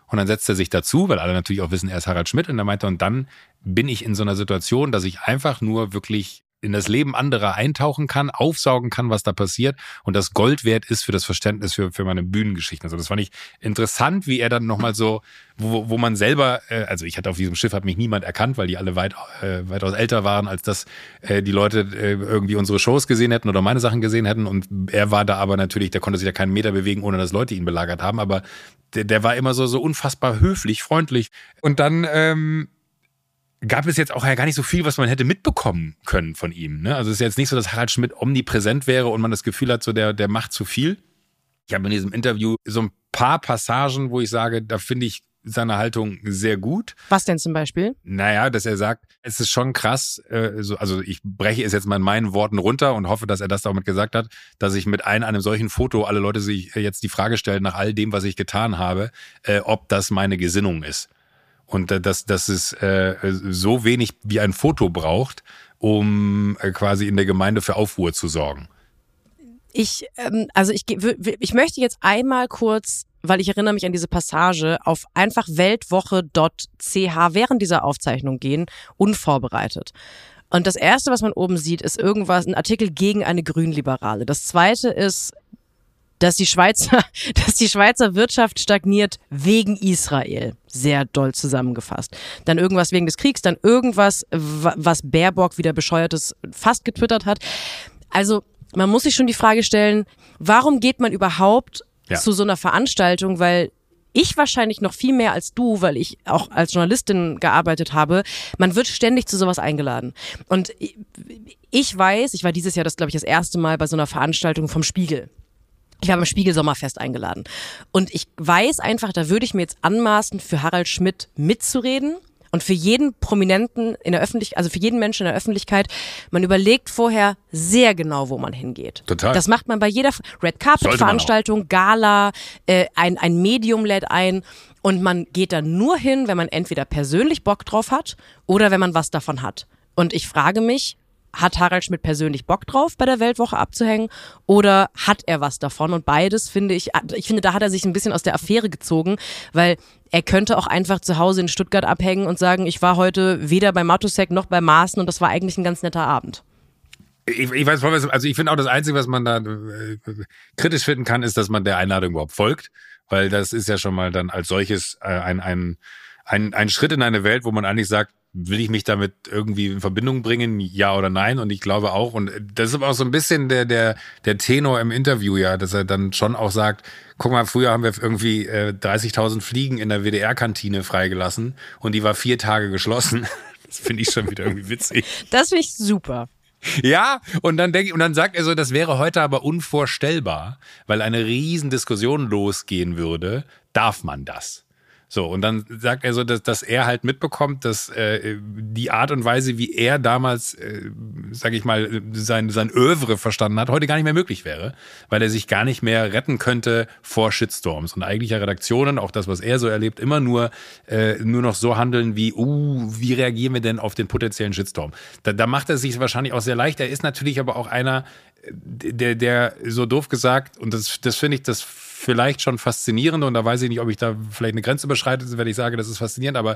Und dann setzt er sich dazu, weil alle natürlich auch wissen, er ist Harald Schmidt. Und er meinte, und dann bin ich in so einer Situation, dass ich einfach nur wirklich in das Leben anderer eintauchen kann, aufsaugen kann, was da passiert und das Gold wert ist für das Verständnis für, für meine Bühnengeschichten. Also das fand ich interessant, wie er dann nochmal so, wo, wo man selber, äh, also ich hatte auf diesem Schiff, hat mich niemand erkannt, weil die alle weit, äh, weitaus älter waren, als dass äh, die Leute äh, irgendwie unsere Shows gesehen hätten oder meine Sachen gesehen hätten. Und er war da aber natürlich, der konnte sich ja keinen Meter bewegen, ohne dass Leute ihn belagert haben, aber der, der war immer so, so unfassbar höflich, freundlich. Und dann, ähm, gab es jetzt auch ja gar nicht so viel, was man hätte mitbekommen können von ihm. Ne? Also es ist jetzt nicht so, dass Harald Schmidt omnipräsent wäre und man das Gefühl hat, so der, der macht zu viel. Ich habe in diesem Interview so ein paar Passagen, wo ich sage, da finde ich seine Haltung sehr gut. Was denn zum Beispiel? Naja, dass er sagt, es ist schon krass, äh, so, also ich breche es jetzt mal in meinen Worten runter und hoffe, dass er das damit gesagt hat, dass ich mit ein, einem solchen Foto alle Leute sich jetzt die Frage stellen nach all dem, was ich getan habe, äh, ob das meine Gesinnung ist. Und äh, dass, dass es äh, so wenig wie ein Foto braucht, um äh, quasi in der Gemeinde für Aufruhr zu sorgen. Ich, ähm, also ich, ich möchte jetzt einmal kurz, weil ich erinnere mich an diese Passage, auf einfach weltwoche.ch während dieser Aufzeichnung gehen, unvorbereitet. Und das erste, was man oben sieht, ist irgendwas, ein Artikel gegen eine Grünliberale. Das zweite ist dass die Schweizer, dass die Schweizer Wirtschaft stagniert wegen Israel. Sehr doll zusammengefasst. Dann irgendwas wegen des Kriegs, dann irgendwas, was Baerbock wieder bescheuertes fast getwittert hat. Also, man muss sich schon die Frage stellen, warum geht man überhaupt ja. zu so einer Veranstaltung, weil ich wahrscheinlich noch viel mehr als du, weil ich auch als Journalistin gearbeitet habe, man wird ständig zu sowas eingeladen. Und ich weiß, ich war dieses Jahr das, glaube ich, das erste Mal bei so einer Veranstaltung vom Spiegel. Ich war beim Spiegel Sommerfest eingeladen. Und ich weiß einfach, da würde ich mir jetzt anmaßen, für Harald Schmidt mitzureden. Und für jeden Prominenten in der Öffentlichkeit, also für jeden Menschen in der Öffentlichkeit, man überlegt vorher sehr genau, wo man hingeht. Total. Das macht man bei jeder Red Carpet Veranstaltung, Gala, äh, ein, ein Medium lädt ein. Und man geht da nur hin, wenn man entweder persönlich Bock drauf hat oder wenn man was davon hat. Und ich frage mich, hat Harald Schmidt persönlich Bock drauf, bei der Weltwoche abzuhängen oder hat er was davon? Und beides finde ich, ich finde, da hat er sich ein bisschen aus der Affäre gezogen, weil er könnte auch einfach zu Hause in Stuttgart abhängen und sagen, ich war heute weder bei Matosek noch bei Maaßen und das war eigentlich ein ganz netter Abend. Ich, ich weiß, also ich finde auch das Einzige, was man da äh, kritisch finden kann, ist, dass man der Einladung überhaupt folgt, weil das ist ja schon mal dann als solches äh, ein, ein, ein, ein Schritt in eine Welt, wo man eigentlich sagt, will ich mich damit irgendwie in Verbindung bringen, ja oder nein? Und ich glaube auch, und das ist aber auch so ein bisschen der, der, der Tenor im Interview, ja, dass er dann schon auch sagt, guck mal, früher haben wir irgendwie äh, 30.000 Fliegen in der WDR-Kantine freigelassen und die war vier Tage geschlossen. Das finde ich schon wieder irgendwie witzig. Das finde ich super. Ja, und dann denke ich, und dann sagt er so, das wäre heute aber unvorstellbar, weil eine riesen Diskussion losgehen würde. Darf man das? So, und dann sagt er so, dass, dass er halt mitbekommt, dass äh, die Art und Weise, wie er damals, äh, sag ich mal, sein, sein Övre verstanden hat, heute gar nicht mehr möglich wäre, weil er sich gar nicht mehr retten könnte vor Shitstorms. Und eigentlich ja Redaktionen, auch das, was er so erlebt, immer nur, äh, nur noch so handeln wie, uh, wie reagieren wir denn auf den potenziellen Shitstorm? Da, da macht er sich wahrscheinlich auch sehr leicht. Er ist natürlich aber auch einer, der, der so doof gesagt, und das, das finde ich das vielleicht schon faszinierend und da weiß ich nicht, ob ich da vielleicht eine Grenze überschreite, wenn ich sage, das ist faszinierend, aber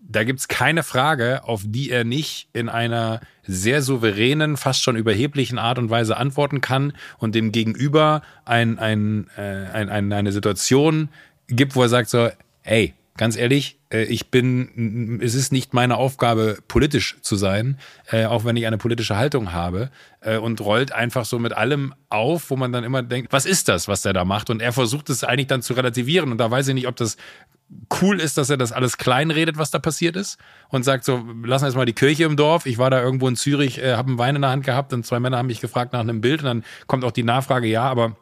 da gibt es keine Frage, auf die er nicht in einer sehr souveränen, fast schon überheblichen Art und Weise antworten kann und dem Gegenüber ein, ein, äh, ein, ein, eine Situation gibt, wo er sagt so, ey, ganz ehrlich, äh, ich bin, es ist nicht meine Aufgabe, politisch zu sein, äh, auch wenn ich eine politische Haltung habe, äh, und rollt einfach so mit allem auf, wo man dann immer denkt, was ist das, was der da macht? Und er versucht es eigentlich dann zu relativieren. Und da weiß ich nicht, ob das cool ist, dass er das alles klein redet, was da passiert ist und sagt so, lassen wir jetzt mal die Kirche im Dorf. Ich war da irgendwo in Zürich, habe einen Wein in der Hand gehabt und zwei Männer haben mich gefragt nach einem Bild und dann kommt auch die Nachfrage, ja, aber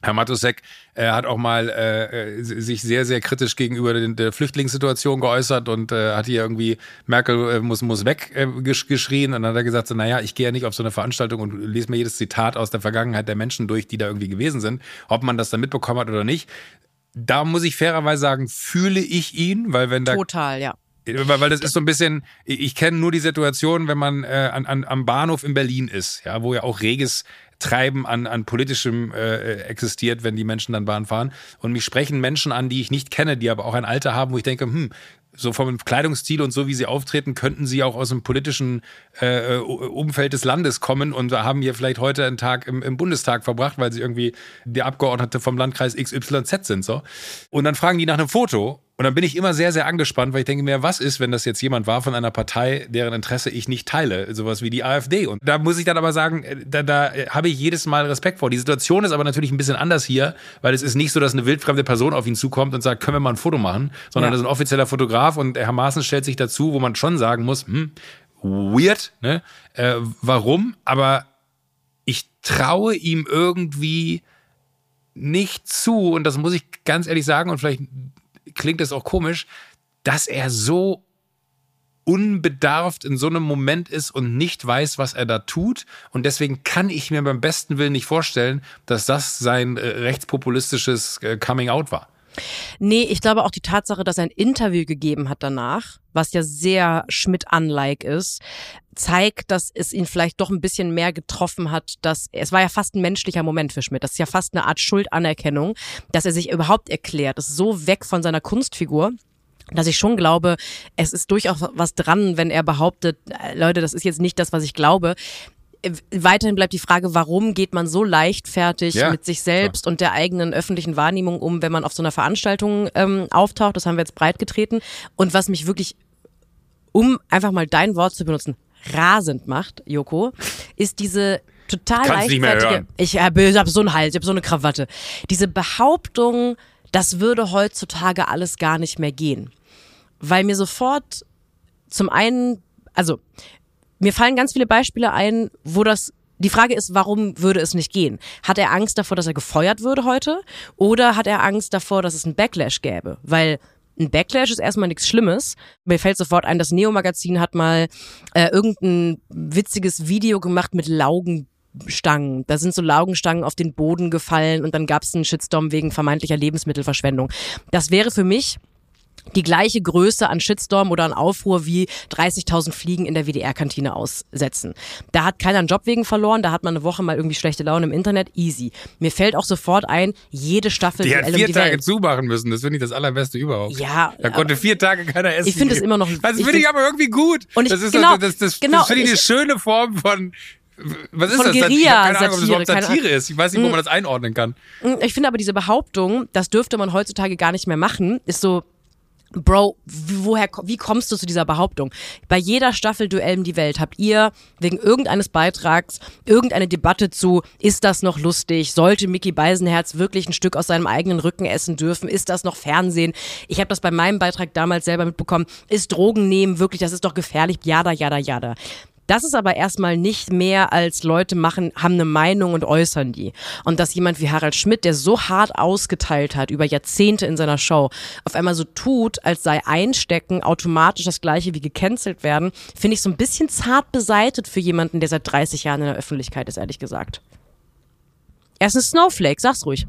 Herr Matusek äh, hat auch mal äh, sich sehr, sehr kritisch gegenüber den, der Flüchtlingssituation geäußert und äh, hat hier irgendwie Merkel äh, muss, muss weg äh, geschrien. Und dann hat er gesagt, so, naja, ich gehe ja nicht auf so eine Veranstaltung und lese mir jedes Zitat aus der Vergangenheit der Menschen durch, die da irgendwie gewesen sind, ob man das dann mitbekommen hat oder nicht. Da muss ich fairerweise sagen, fühle ich ihn, weil wenn da Total, ja. Weil, weil das ist so ein bisschen, ich, ich kenne nur die Situation, wenn man äh, an, an, am Bahnhof in Berlin ist, ja, wo ja auch reges Treiben an, an politischem äh, existiert, wenn die Menschen dann Bahn fahren. Und mich sprechen Menschen an, die ich nicht kenne, die aber auch ein Alter haben, wo ich denke, hm, so vom Kleidungsstil und so, wie sie auftreten, könnten sie auch aus dem politischen äh, Umfeld des Landes kommen und haben hier vielleicht heute einen Tag im, im Bundestag verbracht, weil sie irgendwie die Abgeordnete vom Landkreis XYZ sind. so. Und dann fragen die nach einem Foto und dann bin ich immer sehr, sehr angespannt, weil ich denke mir, was ist, wenn das jetzt jemand war von einer Partei, deren Interesse ich nicht teile, sowas wie die AfD. Und da muss ich dann aber sagen, äh, da, da habe ich jedes Mal Respekt vor. Die Situation ist aber natürlich ein bisschen anders hier, weil es ist nicht so, dass eine wildfremde Person auf ihn zukommt und sagt, können wir mal ein Foto machen, sondern ja. das ist ein offizieller Fotograf und Herr Maaßen stellt sich dazu, wo man schon sagen muss, hm, weird, ne? Äh, warum? Aber ich traue ihm irgendwie nicht zu, und das muss ich ganz ehrlich sagen, und vielleicht klingt es auch komisch, dass er so unbedarft in so einem Moment ist und nicht weiß, was er da tut. Und deswegen kann ich mir beim besten Willen nicht vorstellen, dass das sein äh, rechtspopulistisches äh, Coming Out war. Nee, ich glaube auch die Tatsache, dass er ein Interview gegeben hat danach, was ja sehr Schmidt-unlike ist, zeigt, dass es ihn vielleicht doch ein bisschen mehr getroffen hat, dass es war ja fast ein menschlicher Moment für Schmidt. Das ist ja fast eine Art Schuldanerkennung, dass er sich überhaupt erklärt. Das ist so weg von seiner Kunstfigur dass ich schon glaube, es ist durchaus was dran, wenn er behauptet, äh, Leute, das ist jetzt nicht das, was ich glaube weiterhin bleibt die Frage, warum geht man so leichtfertig ja, mit sich selbst klar. und der eigenen öffentlichen Wahrnehmung um, wenn man auf so einer Veranstaltung ähm, auftaucht. Das haben wir jetzt breit getreten. Und was mich wirklich, um einfach mal dein Wort zu benutzen, rasend macht, Joko, ist diese total Kannst leichtfertige. Ich habe hab so einen Hals, ich habe so eine Krawatte. Diese Behauptung, das würde heutzutage alles gar nicht mehr gehen. Weil mir sofort zum einen, also mir fallen ganz viele Beispiele ein, wo das die Frage ist, warum würde es nicht gehen? Hat er Angst davor, dass er gefeuert würde heute? Oder hat er Angst davor, dass es einen Backlash gäbe? Weil ein Backlash ist erstmal nichts Schlimmes. Mir fällt sofort ein, das Neo-Magazin hat mal äh, irgendein witziges Video gemacht mit Laugenstangen. Da sind so Laugenstangen auf den Boden gefallen und dann gab es einen Shitstorm wegen vermeintlicher Lebensmittelverschwendung. Das wäre für mich die gleiche Größe an Shitstorm oder an Aufruhr wie 30.000 Fliegen in der WDR-Kantine aussetzen. Da hat keiner einen Job wegen verloren, da hat man eine Woche mal irgendwie schlechte Laune im Internet, easy. Mir fällt auch sofort ein, jede Staffel die hat vier die Tage Welt. zumachen müssen, das finde ich das allerbeste überhaupt. Ja. Da konnte vier Tage keiner essen. Ich finde es immer noch. Das finde ich aber irgendwie gut. Und ich, das ist genau, das, das, das, genau, das finde ich eine ich, schöne Form von was ist Von das? Guerilla, ich keine Ahnung, ob das überhaupt Satire, ist. Ich weiß nicht, wo Mm. man das einordnen kann. Ich finde aber diese Behauptung, das dürfte man heutzutage gar nicht mehr machen, ist so, Bro, woher, wie kommst du zu dieser Behauptung? Bei jeder Staffel Duell um die Welt habt ihr wegen irgendeines Beitrags irgendeine Debatte zu, ist das noch lustig? Sollte Mickey Beisenherz wirklich ein Stück aus seinem eigenen Rücken essen dürfen? Ist das noch Fernsehen? Ich habe das bei meinem Beitrag damals selber mitbekommen. Ist Drogen nehmen wirklich, das ist doch gefährlich? Jada, jada, jada. Das ist aber erstmal nicht mehr als Leute machen, haben eine Meinung und äußern die. Und dass jemand wie Harald Schmidt, der so hart ausgeteilt hat über Jahrzehnte in seiner Show, auf einmal so tut, als sei Einstecken automatisch das gleiche wie gecancelt werden, finde ich so ein bisschen zart beseitet für jemanden, der seit 30 Jahren in der Öffentlichkeit ist, ehrlich gesagt. Er ist ein Snowflake, sag's ruhig.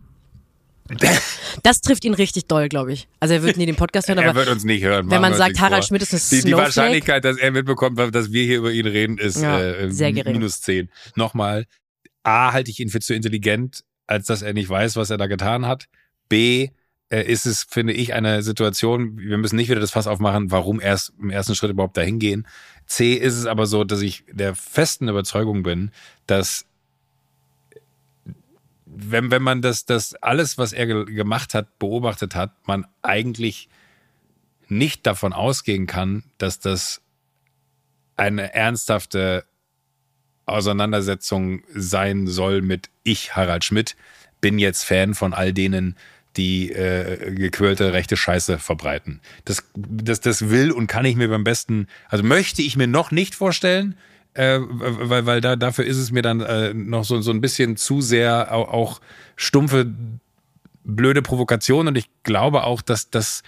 Das trifft ihn richtig doll, glaube ich. Also er wird nie den Podcast hören, er aber wird uns nicht hören. wenn man sagt, Harald. Schmidt ist ein die, die Snowflake, Wahrscheinlichkeit, dass er mitbekommt, dass wir hier über ihn reden, ist Ja, äh, sehr gering. minus 10. Nochmal, A, halte ich ihn für zu intelligent, als dass er nicht weiß, was er da getan hat. B, äh, ist es, finde ich, eine Situation, wir müssen nicht wieder das Fass aufmachen, warum erst im ersten Schritt überhaupt dahin gehen. C, ist es aber so, dass ich der festen Überzeugung bin, dass wenn, wenn man das, das alles, was er ge gemacht hat, beobachtet hat, man eigentlich nicht davon ausgehen kann, dass das eine ernsthafte Auseinandersetzung sein soll mit ich, Harald Schmidt, bin jetzt Fan von all denen, die äh, gequirlte rechte Scheiße verbreiten. Das, das, das will und kann ich mir beim besten, also möchte ich mir noch nicht vorstellen, äh, weil, weil da, dafür ist es mir dann äh, noch so, so ein bisschen zu sehr auch, auch stumpfe, blöde Provokation. Und ich glaube auch, dass das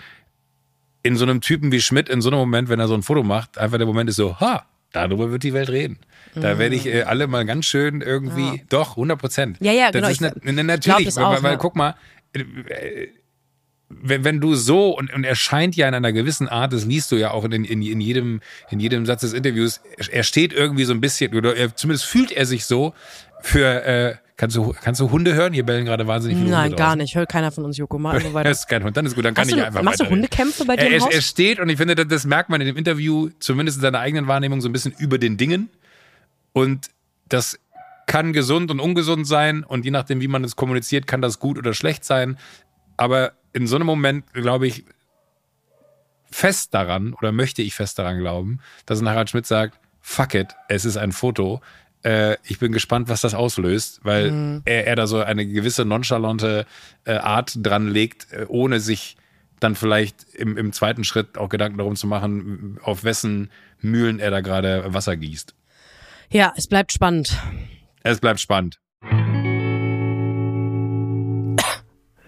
in so einem Typen wie Schmidt, in so einem Moment, wenn er so ein Foto macht, einfach der Moment ist so, ha, darüber wird die Welt reden. Da werde ich äh, alle mal ganz schön irgendwie, ja. doch, 100 Prozent. Ja, ja, das genau. Ist ne, natürlich, weil, auch, weil ja. guck mal, äh, wenn, wenn du so, und, und er scheint ja in einer gewissen Art, das liest du ja auch in, in, in, jedem, in jedem Satz des Interviews, er steht irgendwie so ein bisschen, oder er, zumindest fühlt er sich so für, äh, kannst du, kannst du Hunde hören? Hier bellen gerade wahnsinnig viele Nein, Hunde gar nicht. Hört keiner von uns Joko mal. Das ist kein Hund, dann ist gut, dann kann Hast ich du, einfach Machst du Hundekämpfe bei dir er, im Haus? er steht, und ich finde, das, das merkt man in dem Interview, zumindest in seiner eigenen Wahrnehmung, so ein bisschen über den Dingen. Und das kann gesund und ungesund sein und je nachdem, wie man es kommuniziert, kann das gut oder schlecht sein. Aber in so einem Moment glaube ich fest daran oder möchte ich fest daran glauben, dass ein Harald Schmidt sagt, fuck it, es ist ein Foto. Äh, ich bin gespannt, was das auslöst, weil mhm. er, er, da so eine gewisse nonchalante äh, Art dran legt, äh, ohne sich dann vielleicht im, im zweiten Schritt auch Gedanken darum zu machen, auf wessen Mühlen er da gerade Wasser gießt. Ja, es bleibt spannend. Es bleibt spannend.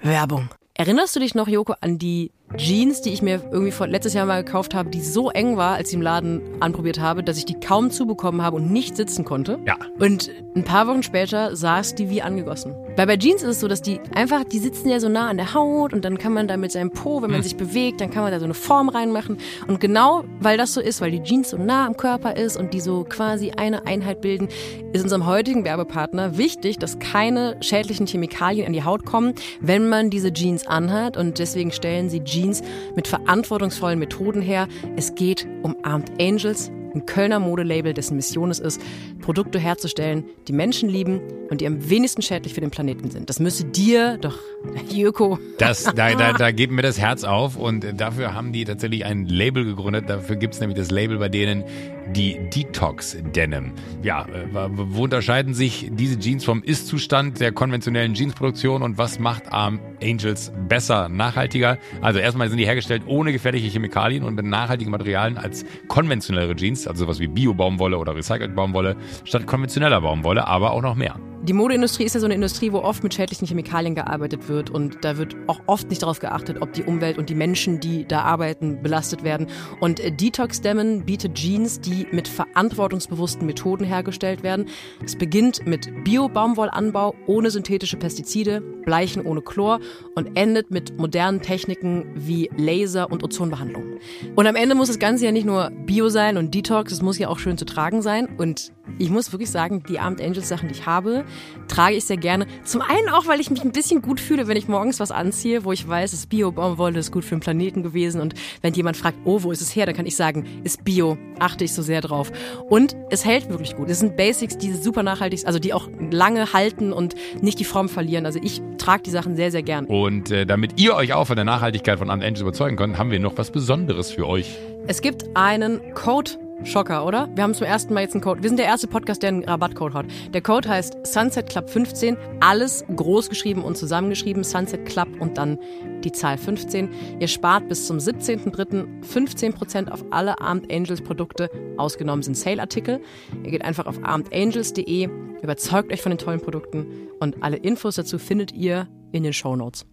Werbung. Erinnerst du dich noch, Joko, an die Jeans, die ich mir irgendwie vor letztes Jahr mal gekauft habe, die so eng war, als ich im Laden anprobiert habe, dass ich die kaum zubekommen habe und nicht sitzen konnte. Ja. Und ein paar Wochen später saß die wie angegossen. Weil bei Jeans ist es so, dass die einfach, die sitzen ja so nah an der Haut und dann kann man da mit seinem Po, wenn man hm. sich bewegt, dann kann man da so eine Form reinmachen. Und genau weil das so ist, weil die Jeans so nah am Körper ist und die so quasi eine Einheit bilden, ist unserem heutigen Werbepartner wichtig, dass keine schädlichen Chemikalien an die Haut kommen, wenn man diese Jeans anhat. Und deswegen stellen sie Jeans Jeans mit verantwortungsvollen Methoden her. Es geht um Armed Angels, ein Kölner Modelabel, dessen Mission es ist, Produkte herzustellen, die Menschen lieben und die am wenigsten schädlich für den Planeten sind. Das müsste dir doch, Jöko. Das, da, da, da geht mir das Herz auf und dafür haben die tatsächlich ein Label gegründet. Dafür gibt es nämlich das Label bei denen, die Detox Denim. Ja, äh, wo unterscheiden sich diese Jeans vom Ist-Zustand der konventionellen Jeansproduktion und was macht Arm Angels besser, nachhaltiger? Also erstmal sind die hergestellt ohne gefährliche Chemikalien und mit nachhaltigen Materialien als konventionellere Jeans, also sowas wie Bio-Baumwolle oder Recycelt Baumwolle, statt konventioneller Baumwolle, aber auch noch mehr. Die Modeindustrie ist ja so eine Industrie, wo oft mit schädlichen Chemikalien gearbeitet wird und da wird auch oft nicht darauf geachtet, ob die Umwelt und die Menschen, die da arbeiten, belastet werden. Und äh, Detox Demon bietet Jeans, die mit verantwortungsbewussten Methoden hergestellt werden. Es beginnt mit Bio-Baumwollanbau ohne synthetische Pestizide, Bleichen ohne Chlor und endet mit modernen Techniken wie Laser und Ozonbehandlung. Und am Ende muss das Ganze ja nicht nur Bio sein und Detox, es muss ja auch schön zu tragen sein. Und ich muss wirklich sagen, die Armed Angels Sachen, die ich habe, trage ich sehr gerne. Zum einen auch, weil ich mich ein bisschen gut fühle, wenn ich morgens was anziehe, wo ich weiß, es ist Bio-Baumwolle, ist gut für den Planeten gewesen. Und wenn jemand fragt, oh, wo ist es her, dann kann ich sagen, ist Bio, achte ich so sehr drauf. Und es hält wirklich gut. Es sind Basics, die super nachhaltig sind, also die auch lange halten und nicht die Form verlieren. Also ich trage die Sachen sehr, sehr gern. Und äh, damit ihr euch auch von der Nachhaltigkeit von Armed Angels überzeugen könnt, haben wir noch was Besonderes für euch. Es gibt einen Code Schocker, oder? Wir haben zum ersten Mal jetzt einen Code. Wir sind der erste Podcast, der einen Rabattcode hat. Der Code heißt Sunset Club 15. Alles groß geschrieben und zusammengeschrieben. Sunset Club und dann die Zahl 15. Ihr spart bis zum 17.03. 15% auf alle Armed Angels Produkte. Ausgenommen sind Sale-Artikel. Ihr geht einfach auf armedangels.de, überzeugt euch von den tollen Produkten und alle Infos dazu findet ihr in den Show Notes.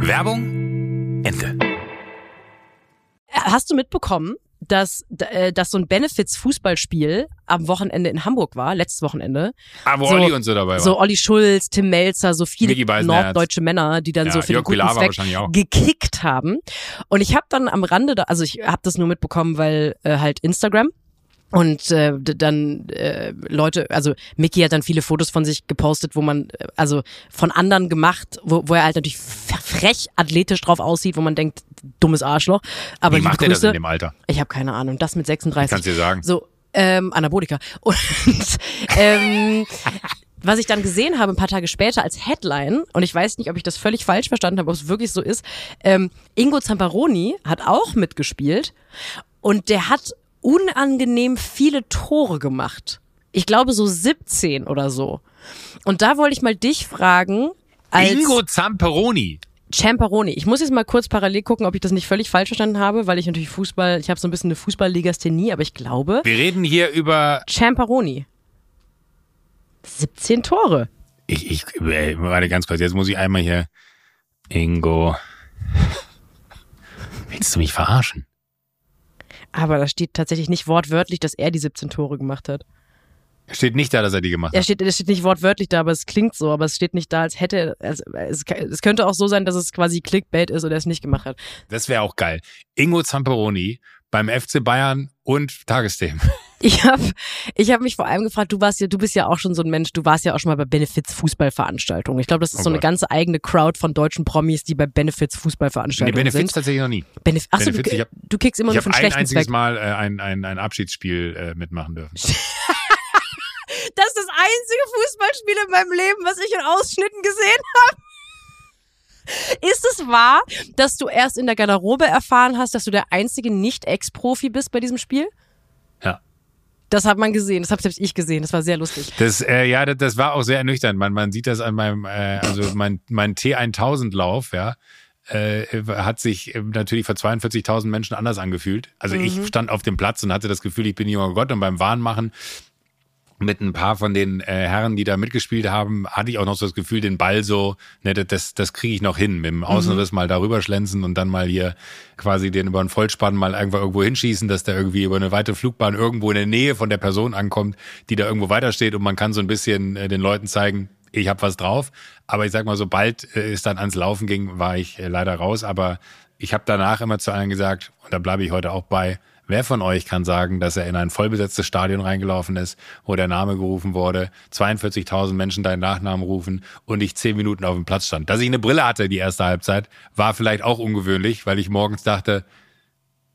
Werbung Ende. Hast du mitbekommen, dass, äh, dass so ein Benefits-Fußballspiel am Wochenende in Hamburg war, letztes Wochenende. Ah, wo so, Olli und so dabei war. So Olli Schulz, Tim Melzer, so viele norddeutsche Männer, die dann ja, so für Jörg den guten Zweck gekickt haben. Und ich habe dann am Rande, da, also ich habe das nur mitbekommen, weil äh, halt Instagram und äh, dann äh, Leute, also Mickey hat dann viele Fotos von sich gepostet, wo man, äh, also von anderen gemacht, wo, wo er halt natürlich frech athletisch drauf aussieht, wo man denkt, dummes Arschloch. Aber Wie macht Grüße, er das in dem Alter? Ich habe keine Ahnung. Das mit 36. Kannst du dir sagen. So, ähm, Anabolika. Und ähm, was ich dann gesehen habe, ein paar Tage später als Headline, und ich weiß nicht, ob ich das völlig falsch verstanden habe, ob es wirklich so ist, ähm, Ingo Zamparoni hat auch mitgespielt und der hat unangenehm viele Tore gemacht. Ich glaube so 17 oder so. Und da wollte ich mal dich fragen. Als Ingo Zamperoni. Champeroni. Ich muss jetzt mal kurz parallel gucken, ob ich das nicht völlig falsch verstanden habe, weil ich natürlich Fußball, ich habe so ein bisschen eine Fußballlegasthenie, aber ich glaube. Wir reden hier über. Champeroni. 17 Tore. Ich, ich, äh, warte ganz kurz, jetzt muss ich einmal hier. Ingo. Willst du mich verarschen? Aber da steht tatsächlich nicht wortwörtlich, dass er die 17 Tore gemacht hat. Steht nicht da, dass er die gemacht Er hat. steht, es steht nicht wortwörtlich da, aber es klingt so, aber es steht nicht da, als hätte er, also es, es könnte auch so sein, dass es quasi Clickbait ist oder er es nicht gemacht hat. Das wäre auch geil. Ingo Zamperoni beim FC Bayern und Tagesthemen. Ich habe ich hab mich vor allem gefragt, du warst ja, du bist ja auch schon so ein Mensch, du warst ja auch schon mal bei Benefits Fußballveranstaltungen. Ich glaube, das ist Oh so eine Gott. ganze eigene Crowd von deutschen Promis, die bei Benefits Nee, Fußballveranstaltungen Benefits sind. tatsächlich noch nie. Benef Achso, Benefits, du, ich hab- du kickst immer Ich nur habe für einen ein schlechten einziges Zweck. Mal äh, ein, ein, ein Abschiedsspiel äh, mitmachen dürfen. Das ist das einzige Fußballspiel in meinem Leben, was ich in Ausschnitten gesehen habe. Ist es wahr, dass du erst in der Garderobe erfahren hast, dass du der einzige Nicht-Ex-Profi bist bei diesem Spiel? Ja. Das hat man gesehen, das habe selbst ich gesehen, das war sehr lustig. Das, äh, ja, das, das war auch sehr ernüchternd. Man, man sieht das an meinem, äh, also mein, mein T1000-Lauf, ja, äh, hat sich äh, natürlich vor 42.000 Menschen anders angefühlt. Also Mhm. ich stand auf dem Platz und hatte das Gefühl, ich bin junger Gott und beim Warnmachen mit ein paar von den äh, Herren, die da mitgespielt haben, hatte ich auch noch so das Gefühl, den Ball so, ne, das- das, kriege ich noch hin, mit dem Außenriss mal darüber schlenzen und dann mal hier quasi den über einen Vollspann mal irgendwo irgendwo hinschießen, dass der irgendwie über eine weite Flugbahn irgendwo in der Nähe von der Person ankommt, die da irgendwo weitersteht und man kann so ein bisschen äh, den Leuten zeigen, ich habe was drauf. Aber ich sag mal, sobald äh, es dann ans Laufen ging, war ich äh, leider raus. Aber ich habe danach immer zu allen gesagt, und da bleibe ich heute auch bei, wer von euch kann sagen, dass er in ein vollbesetztes Stadion reingelaufen ist, wo der Name gerufen wurde, 42.000 Menschen deinen Nachnamen rufen und ich zehn Minuten auf dem Platz stand. Dass ich eine Brille hatte die erste Halbzeit, war vielleicht auch ungewöhnlich, weil ich morgens dachte,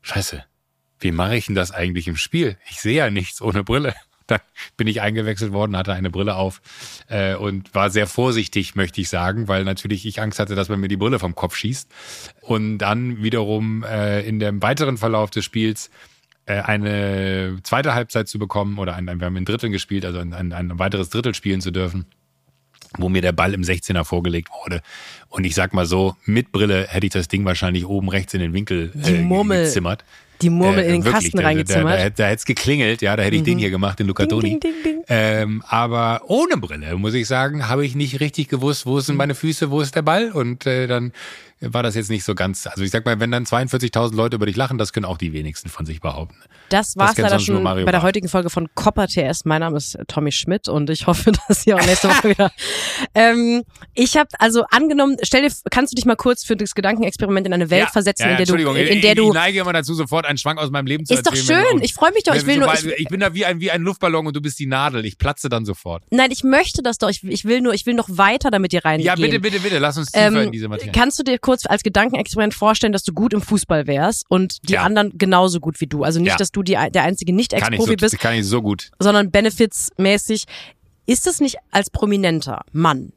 scheiße, wie mache ich denn das eigentlich im Spiel? Ich sehe ja nichts ohne Brille. Dann bin ich eingewechselt worden, hatte eine Brille auf äh, und war sehr vorsichtig, möchte ich sagen, weil natürlich ich Angst hatte, dass man mir die Brille vom Kopf schießt. Und dann wiederum äh, in dem weiteren Verlauf des Spiels äh, eine zweite Halbzeit zu bekommen oder ein, ein, wir haben in Dritteln gespielt, also ein, ein, ein weiteres Drittel spielen zu dürfen wo mir der Ball im 16er vorgelegt wurde. Und ich sag mal so, mit Brille hätte ich das Ding wahrscheinlich oben rechts in den Winkel äh, gezimmert. Die Murmel in den wirklich, Kasten reingezimmert. Mhm. Da, da, da hätte es geklingelt, ja, da hätte ich den hier gemacht, den Luca Ding, Toni. ding, ding, ding. Ähm, aber ohne Brille, muss ich sagen, habe ich nicht richtig gewusst, wo sind meine Füße, wo ist der Ball. Und äh, dann war das jetzt nicht so ganz. Also ich sag mal, wenn dann 42.000 Leute über dich lachen, das können auch die wenigsten von sich behaupten. Das war's kennt leider schon bei der heutigen Folge von Copper TS. Mein Name ist Tommy Schmidt und ich hoffe, dass ihr auch nächste Woche wieder. Ähm, ich habe also angenommen, stell dir, kannst du dich mal kurz für das Gedankenexperiment in eine Welt versetzen, in der du, Entschuldigung, in der ich, du. ich neige immer dazu, sofort einen Schwank aus meinem Leben zu Ist doch erzählen. wenn schön. Ich freue mich doch. Ich will nur. Ich, ich bin da wie ein, wie ein Luftballon und du bist die Nadel. Ich platze dann sofort. nein, ich möchte das doch. Ich, ich will nur. Ich will noch weiter damit dir reingehen. Ja, bitte, bitte, bitte, lass uns tiefer in Ähm, diese Materie. kannst du dir kurz als Gedankenexperiment vorstellen, dass du gut im Fußball wärst und die Ja. anderen genauso gut wie du? Also nicht, Ja. dass du die, der einzige Nicht-Ex-Profi so, bist, kann ich so gut. sondern benefitsmäßig. Ist es nicht als prominenter Mann?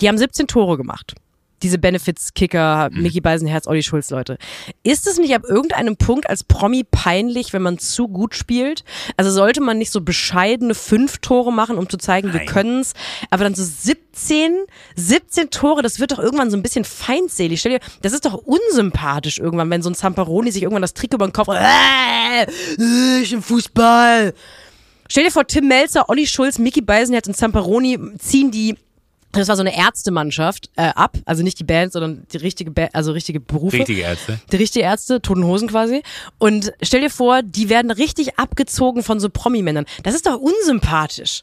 Die haben 17 Tore gemacht. Diese Benefits-Kicker, Mhm. Mickey Beisenherz, Olli Schulz, Leute. Ist es nicht ab irgendeinem Punkt als Promi peinlich, wenn man zu gut spielt? Also sollte man nicht so bescheidene fünf Tore machen, um zu zeigen, wir Nein. können's, aber dann so 17, 17 Tore, das wird doch irgendwann so ein bisschen feindselig. Stell dir, das ist doch unsympathisch irgendwann, wenn so ein Zamperoni sich irgendwann das Trick über den Kopf, äh, äh, ich im Fußball. Stell dir vor, Tim Melzer, Olli Schulz, Mickey Beisenherz und Zamperoni ziehen die, das war so eine Ärztemannschaft, äh, ab. Also nicht die Band, sondern die richtige Band, also richtige Berufe. Richtige Ärzte. Die richtige Ärzte, Toten Hosen quasi. Und stell dir vor, die werden richtig abgezogen von so Promi-Männern. Das ist doch unsympathisch.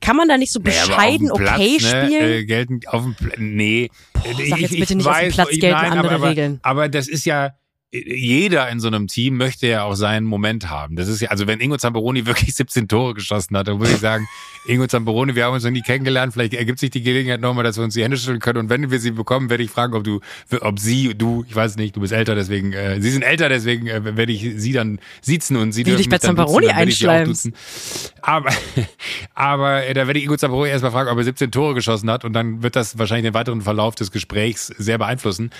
Kann man da nicht so bescheiden dem Platz, okay ne, spielen? Äh, gelten auf dem Pla nee. sag jetzt bitte nicht, auf dem Platz gelten nein, andere aber, Regeln. Aber, aber das ist ja, jeder in so einem Team möchte ja auch seinen Moment haben. Das ist ja, also wenn Ingo Zamperoni wirklich 17 Tore geschossen hat, dann muss ich sagen, Ingo Zamperoni, wir haben uns noch nie kennengelernt, vielleicht ergibt sich die Gelegenheit nochmal, dass wir uns die Hände schütteln können und wenn wir sie bekommen, werde ich fragen, ob du, ob sie, du, ich weiß nicht, du bist älter, deswegen, äh, sie sind älter, deswegen äh, werde ich sie dann siezen und sie Wie dürfen dich bei Zamperoni duzen. Aber, aber äh, da werde ich Ingo Zamperoni erstmal fragen, ob er 17 Tore geschossen hat und dann wird das wahrscheinlich den weiteren Verlauf des Gesprächs sehr beeinflussen.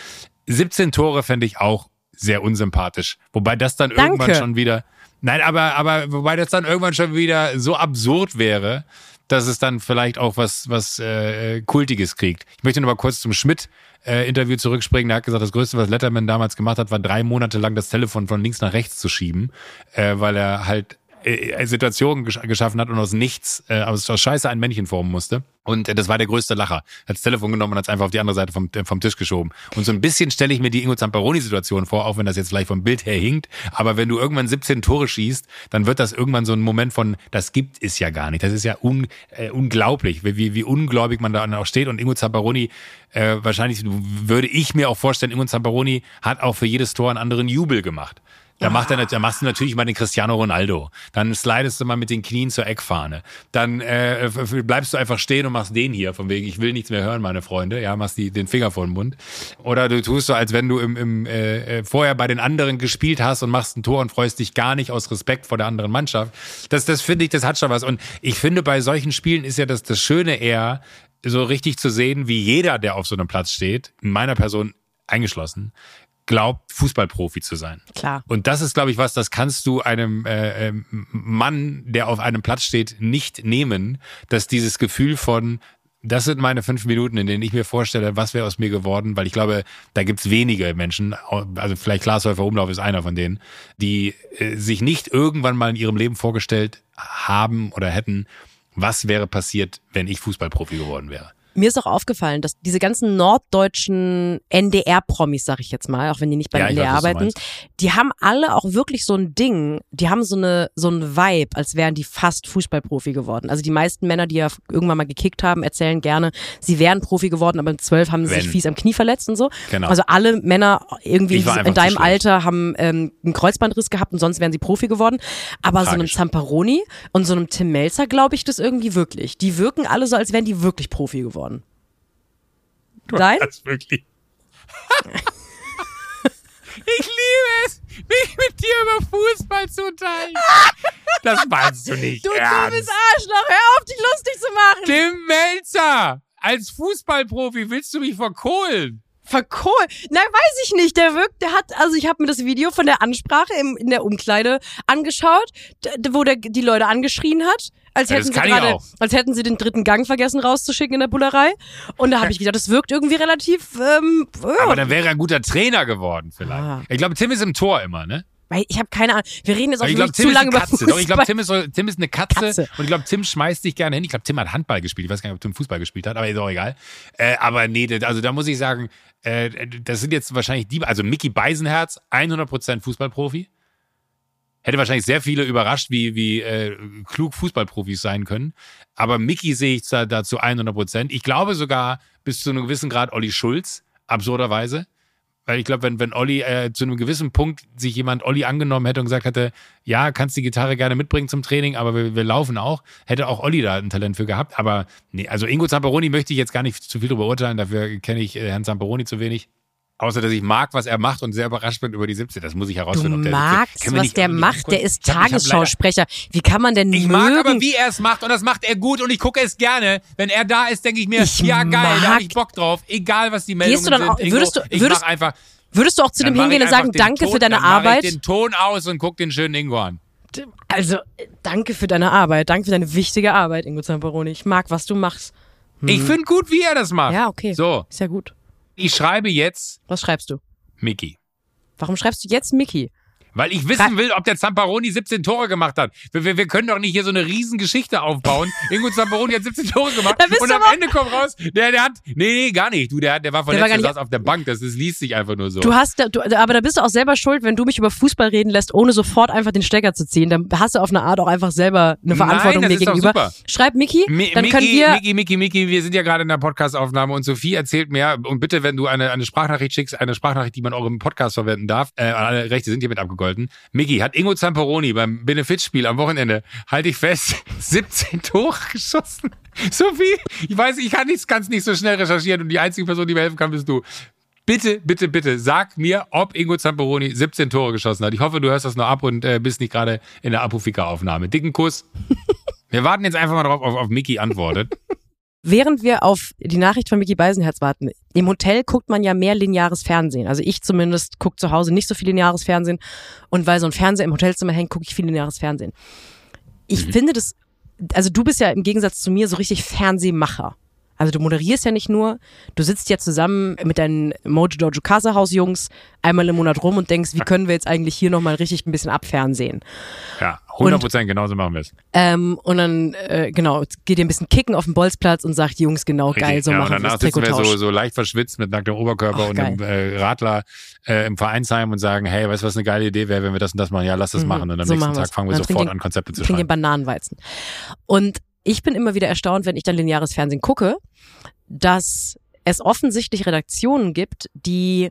17 Tore fände ich auch sehr unsympathisch. Wobei das dann irgendwann Danke. schon wieder, nein, aber, aber wobei das dann irgendwann schon wieder so absurd wäre, dass es dann vielleicht auch was, was äh, Kultiges kriegt. Ich möchte noch mal kurz zum Schmidt-Interview äh, zurückspringen. Er hat gesagt, das Größte, was Letterman damals gemacht hat, war drei Monate lang das Telefon von links nach rechts zu schieben, äh, weil er halt äh, Situationen gesch geschaffen hat und aus nichts, äh, aus, aus Scheiße ein Männchen formen musste. Und äh, das war der größte Lacher. Hat das Telefon genommen und hat es einfach auf die andere Seite vom, äh, vom Tisch geschoben. Und so ein bisschen stelle ich mir die Ingo Zamperoni-Situation vor, auch wenn das jetzt vielleicht vom Bild her hinkt. Aber wenn du irgendwann 17 Tore schießt, dann wird das irgendwann so ein Moment von, das gibt es ja gar nicht. Das ist ja un, äh, unglaublich, wie, wie ungläubig man da auch steht. Und Ingo Zamperoni, äh, wahrscheinlich würde ich mir auch vorstellen, Ingo Zamperoni hat auch für jedes Tor einen anderen Jubel gemacht. Da, macht er, da machst du natürlich mal den Cristiano Ronaldo. Dann slidest du mal mit den Knien zur Eckfahne. Dann äh, bleibst du einfach stehen und machst den hier, von wegen, ich will nichts mehr hören, meine Freunde. Ja, machst die, den Finger vor den Mund. Oder du tust so, als wenn du im, im äh, äh, vorher bei den anderen gespielt hast und machst ein Tor und freust dich gar nicht aus Respekt vor der anderen Mannschaft. Das, das finde ich, das hat schon was. Und ich finde, bei solchen Spielen ist ja das, das Schöne eher, so richtig zu sehen, wie jeder, der auf so einem Platz steht, in meiner Person eingeschlossen, glaubt, Fußballprofi zu sein. Klar. Und das ist, glaube ich, was, das kannst du einem äh, ähm, Mann, der auf einem Platz steht, nicht nehmen, dass dieses Gefühl von, das sind meine fünf Minuten, in denen ich mir vorstelle, was wäre aus mir geworden, weil ich glaube, da gibt's wenige Menschen, also vielleicht Glashäufer Umlauf ist einer von denen, die äh, sich nicht irgendwann mal in ihrem Leben vorgestellt haben oder hätten, was wäre passiert, wenn ich Fußballprofi geworden wäre. Mir ist auch aufgefallen, dass diese ganzen norddeutschen NDR-Promis, sag ich jetzt mal, auch wenn die nicht beim ja, NDR weiß, arbeiten, die haben alle auch wirklich so ein Ding, die haben so eine so ein Vibe, als wären die fast Fußballprofi geworden. Also die meisten Männer, die ja irgendwann mal gekickt haben, erzählen gerne, sie wären Profi geworden, aber in zwölf haben sie wenn. sich fies am Knie verletzt und so. Genau. Also alle Männer irgendwie in deinem Alter haben ähm, einen Kreuzbandriss gehabt und sonst wären sie Profi geworden. Aber Tragisch. so einem Zamperoni und so einem Tim Melzer glaube ich das irgendwie wirklich. Die wirken alle so, als wären die wirklich Profi geworden. Du Nein? Das wirklich. ich liebe es, mich mit dir über Fußball zu unterhalten. Das meinst du nicht. Du ernst. Arschloch, hör auf, dich lustig zu machen. Tim Melzer, als Fußballprofi willst du mich verkohlen? Verkohlen? Nein, weiß ich nicht. Der wirkt, der hat, also ich habe mir das Video von der Ansprache im, in der Umkleide angeschaut, wo der die Leute angeschrien hat. Als hätten, ja, sie grade, als hätten sie den dritten Gang vergessen rauszuschicken in der Bullerei. Und da habe ich gedacht, das wirkt irgendwie relativ. Ähm, ja. Aber dann wäre er ein guter Trainer geworden, vielleicht. Ah. Ich glaube, Tim ist im Tor immer, ne? Weil ich habe keine Ahnung. Wir reden jetzt auch glaub, zu lange über Fußball. Doch, ich glaube, Tim ist, Tim ist eine Katze, Katze. und ich glaube, Tim schmeißt sich gerne hin. Ich glaube, Tim hat Handball gespielt. Ich weiß gar nicht, ob Tim Fußball gespielt hat, aber ist auch egal. Äh, aber nee, also da muss ich sagen, äh, das sind jetzt wahrscheinlich die, also Mickey Beisenherz, 100% Fußballprofi hätte wahrscheinlich sehr viele überrascht, wie, wie äh, klug Fußballprofis sein können. Aber Mickey sehe ich da, da zu 100 Prozent. Ich glaube sogar bis zu einem gewissen Grad Olli Schulz, absurderweise. Weil ich glaube, wenn, wenn Olli äh, zu einem gewissen Punkt sich jemand Olli angenommen hätte und gesagt hätte, ja, kannst die Gitarre gerne mitbringen zum Training, aber wir, wir laufen auch, hätte auch Olli da ein Talent für gehabt. Aber nee, also Ingo Zamperoni möchte ich jetzt gar nicht zu viel darüber urteilen, dafür kenne ich äh, Herrn Zamperoni zu wenig. Außer, dass ich mag, was er macht und sehr überrascht bin über die 17. Das muss ich herausfinden. Du magst, was der macht. Der ist Tagesschausprecher. Wie kann man denn Ich mögen? mag aber, wie er es macht und das macht er gut und ich gucke es gerne. Wenn er da ist, denke ich mir, ich ja geil, da habe ich Bock drauf. Egal, was die Meldungen Gehst du dann sind. Auch, würdest du, ich würdest, mach einfach, würdest du auch zu dem hingehen und sagen, danke Ton, für deine dann Arbeit? Ich den Ton aus und guck den schönen Ingo an. Also, danke für deine Arbeit. Danke für deine wichtige Arbeit, Ingo Zamperoni. Ich mag, was du machst. Hm. Ich finde gut, wie er das macht. Ja, okay. So. Ist ja gut. Ich schreibe jetzt. Was schreibst du? Mickey. Warum schreibst du jetzt Mickey? Weil ich wissen will, ob der Zamparoni 17 Tore gemacht hat. Wir, wir, wir können doch nicht hier so eine Riesengeschichte aufbauen. Ingo Zamparoni hat 17 Tore gemacht und am Ende kommt raus, der, der hat, nee, nee, gar nicht. Du, der, der war verletzt, der, war der saß auf der Bank. Das, das liest sich einfach nur so. Du hast, du, aber da bist du auch selber schuld, wenn du mich über Fußball reden lässt, ohne sofort einfach den Stecker zu ziehen. Dann hast du auf eine Art auch einfach selber eine Verantwortung Nein, mir gegenüber. Super. Schreib Mickey, Mi dann Mickey, können wir... Mickey, Mickey, Mickey, wir sind ja gerade in der Podcastaufnahme und Sophie erzählt mir, und bitte, wenn du eine, eine Sprachnachricht schickst, eine Sprachnachricht, die man auch im Podcast verwenden darf, äh, alle Rechte sind hiermit abgegolten. Mickey, hat Ingo Zamperoni beim Benefitspiel am Wochenende, halte ich fest, 17 Tore geschossen. Sophie, ich weiß, ich kann nicht, kann's nicht so schnell recherchieren und die einzige Person, die mir helfen kann, bist du. Bitte, bitte, bitte, sag mir, ob Ingo Zamperoni 17 Tore geschossen hat. Ich hoffe, du hörst das noch ab und äh, bist nicht gerade in der Apofika-Aufnahme. Dicken Kuss. Wir warten jetzt einfach mal drauf, auf, auf Mickey antwortet. Während wir auf die Nachricht von Mickey Beisenherz warten, im Hotel guckt man ja mehr lineares Fernsehen. Also ich zumindest gucke zu Hause nicht so viel lineares Fernsehen. Und weil so ein Fernseher im Hotelzimmer hängt, gucke ich viel lineares Fernsehen. Ich mhm. finde das also du bist ja im Gegensatz zu mir so richtig Fernsehmacher. Also du moderierst ja nicht nur, du sitzt ja zusammen mit deinen Mojo Dojo Casa Haus Jungs einmal im Monat rum und denkst, wie können wir jetzt eigentlich hier nochmal richtig ein bisschen abfernsehen. Ja, 100 Prozent genauso machen wir es. Ähm, und dann, äh, genau, geht ihr ein bisschen kicken auf dem Bolzplatz und sagt, Jungs, genau, Richtig. geil, so ja, machen wir danach das sitzen wir so, so leicht verschwitzt mit nacktem Oberkörper Ach, und einem äh, Radler äh, im Vereinsheim und sagen, hey, weißt du, was eine geile Idee wäre, wenn wir das und das machen? Ja, lass das machen. Und am Mhm. So nächsten Tag fangen wir sofort an, Konzepte zu schreiben. Bananenweizen. Und ich bin immer wieder erstaunt, wenn ich dann lineares Fernsehen gucke, dass es offensichtlich Redaktionen gibt, die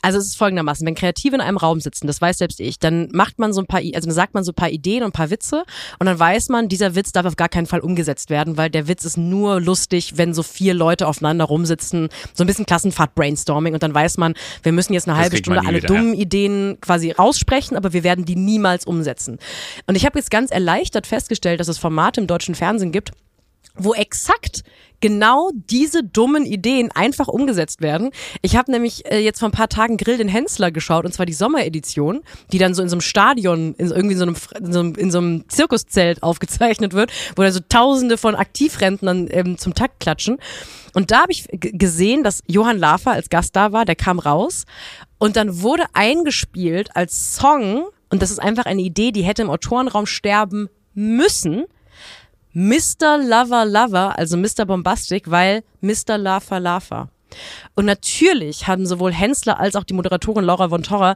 also es ist folgendermaßen, wenn Kreative in einem Raum sitzen, das weiß selbst ich, dann macht man so ein paar, also dann sagt man so ein paar Ideen und ein paar Witze und dann weiß man, dieser Witz darf auf gar keinen Fall umgesetzt werden, weil der Witz ist nur lustig, wenn so vier Leute aufeinander rumsitzen, so ein bisschen Klassenfahrt-Brainstorming und dann weiß man, wir müssen jetzt eine Das halbe Stunde alle wieder, ja. dummen Ideen quasi raussprechen, aber wir werden die niemals umsetzen. Und ich habe jetzt ganz erleichtert festgestellt, dass es Formate im deutschen Fernsehen gibt, wo exakt genau diese dummen Ideen einfach umgesetzt werden. Ich habe nämlich äh, jetzt vor ein paar Tagen Grill den Hensler geschaut und zwar die Sommeredition, die dann so in so einem Stadion, in irgendwie so einem, in so einem, in so einem Zirkuszelt aufgezeichnet wird, wo dann so Tausende von Aktivrentnern ähm, zum Takt klatschen. Und da habe ich gesehen, dass Johann Lafer als Gast da war, der kam raus und dann wurde eingespielt als Song und das ist einfach eine Idee, die hätte im Autorenraum sterben müssen. Mr. Lover Lover, also Mr. Bombastic, weil Mr. Lava Lava. Und natürlich haben sowohl Hensler als auch die Moderatorin Laura von Torra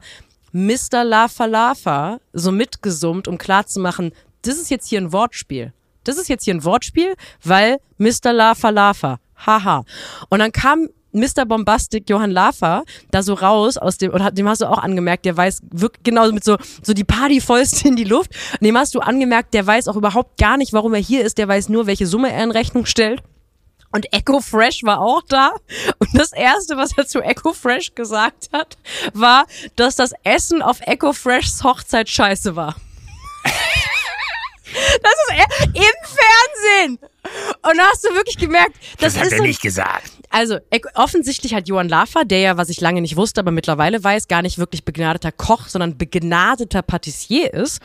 Mr. Lava Lava so mitgesummt, um klarzumachen, das ist jetzt hier ein Wortspiel. Das ist jetzt hier ein Wortspiel, weil Mr. Lava Lava. Haha. Und dann kam Mr. Bombastic Johann Lafer da so raus aus dem, und hat- dem hast du auch angemerkt, der weiß wirklich genau mit so, so die Partyfäuste in die Luft. Und dem hast du angemerkt, der weiß auch überhaupt gar nicht, warum er hier ist. Der weiß nur, welche Summe er in Rechnung stellt. Und Echo Fresh war auch da. Und das erste, was er zu Echo Fresh gesagt hat, war, dass das Essen auf Echo Freshs Hochzeit scheiße war. Das ist er im Fernsehen. Und da hast du wirklich gemerkt, das, ist so, gesagt. Also ek- offensichtlich hat Johann Lafer, der ja, was ich lange nicht wusste, aber mittlerweile weiß, gar nicht wirklich begnadeter Koch, sondern begnadeter Patissier ist,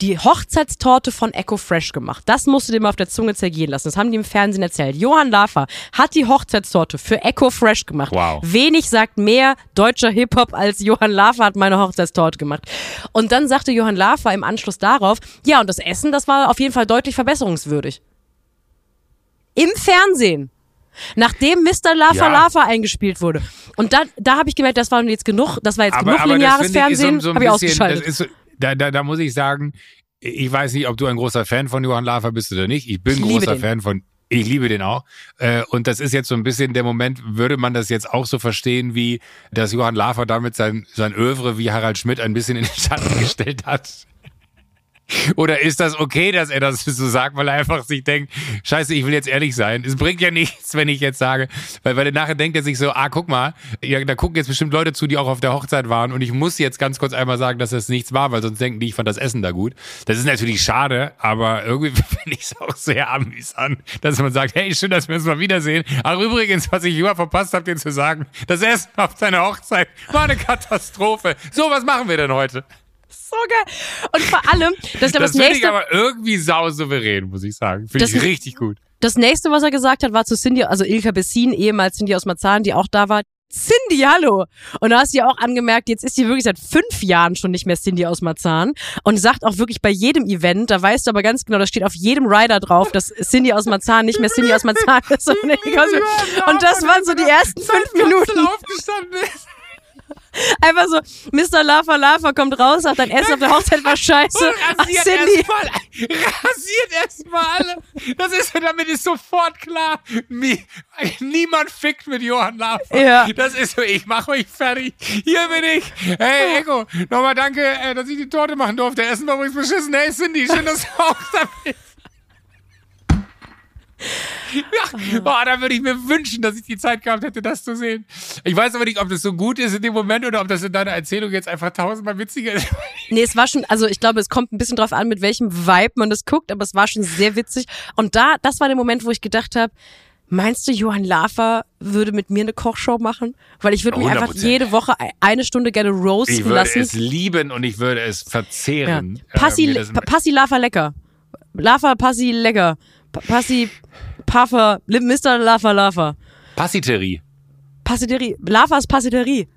die Hochzeitstorte von Echo Fresh gemacht. Das musst du dir mal auf der Zunge zergehen lassen. Das haben die im Fernsehen erzählt. Johann Lafer hat die Hochzeitstorte für Echo Fresh gemacht. Wow. Wenig sagt mehr deutscher Hip-Hop als Johann Lafer hat meine Hochzeitstorte gemacht. Und dann sagte Johann Lafer im Anschluss darauf, ja, und das Essen, das war auf jeden Fall deutlich verbesserungswürdig. Im Fernsehen. Nachdem Mr. Lava Ja. Lava eingespielt wurde. Und da, da habe ich gemerkt, das war jetzt genug, das war jetzt Aber, genug aber lineares Fernsehen, so, so habe ich ausgeschaltet. ist, da, da, da muss ich sagen, ich weiß nicht, ob du ein großer Fan von Johann Lafer bist oder nicht. Ich bin Ich großer den. Fan von ich liebe den auch. Äh, Und das ist jetzt so ein bisschen der Moment, würde man das jetzt auch so verstehen, wie dass Johann Lafer damit sein, sein Övre wie Harald Schmidt ein bisschen in den Schatten gestellt hat? Oder ist das okay, dass er das so sagt, weil er einfach sich denkt, scheiße, ich will jetzt ehrlich sein. Es bringt ja nichts, wenn ich jetzt sage, weil, weil nachher denkt er sich so, ah, guck mal, ja, da gucken jetzt bestimmt Leute zu, die auch auf der Hochzeit waren und ich muss jetzt ganz kurz einmal sagen, dass das nichts war, weil sonst denken die, ich fand das Essen da gut. Das ist natürlich schade, aber irgendwie finde ich es auch sehr amüsant, dass man sagt, hey, schön, dass wir uns mal wiedersehen. Ach, übrigens, was ich immer verpasst habe, dir zu sagen, das Essen auf deiner Hochzeit war eine Katastrophe. So, was machen wir denn heute? So geil. Und vor allem, das ist ja Das das, finde ich nächste, aber irgendwie sau souverän, muss ich sagen. Finde ich richtig gut. das nächste, was er gesagt hat, war zu Cindy, also Ilka Bessin, ehemals Cindy aus Marzahn, die auch da war. Cindy, hallo! Und da hast du ja auch angemerkt, jetzt ist sie wirklich seit fünf Jahren schon nicht mehr Cindy aus Marzahn und sagt auch wirklich bei jedem Event, da weißt du aber ganz genau, da steht auf jedem Rider drauf, dass Cindy aus Marzahn nicht mehr Cindy aus Marzahn ist. aus- Und das waren so die ersten fünf Minuten. aufgestanden ist. Einfach so, Mr. Lava Lava kommt raus, sagt, dein Essen auf der Hochzeit war scheiße. Ach, Rasiert Cindy. erstmal rasiert erstmal alle. Das ist, damit ist sofort klar, niemand fickt mit Johann Lafer. Ja. Das ist so, ich mache euch fertig. Hier bin ich. Hey, Echo, nochmal danke, äh, dass ich die Torte machen durfte. Essen war übrigens beschissen. Hey, Cindy, schön, dass du auch da bist. Ja, boah, da würde ich mir wünschen, dass ich die Zeit gehabt hätte, das zu sehen. Ich weiß aber nicht, ob das so gut ist in dem Moment oder ob das in deiner Erzählung jetzt einfach tausendmal witziger ist. Nee, es war schon, also ich glaube, es kommt ein bisschen drauf an, mit welchem Vibe man das guckt, aber es war schon sehr witzig. Und da, das war der Moment, wo ich gedacht habe, meinst du, Johann Lafer würde mit mir eine Kochshow machen? Weil ich würde mich einfach 100%. jede Woche e- eine Stunde gerne roasten Ich würde lassen. es lieben und ich würde es ja. verzehren. Passi, Äh, Passi Lafer lecker. Lava, Passi, lecker. Pa- Passi, Puffer, Mr. Lava, Lava. Passiterie. Passiterie, Lavas Passiterie.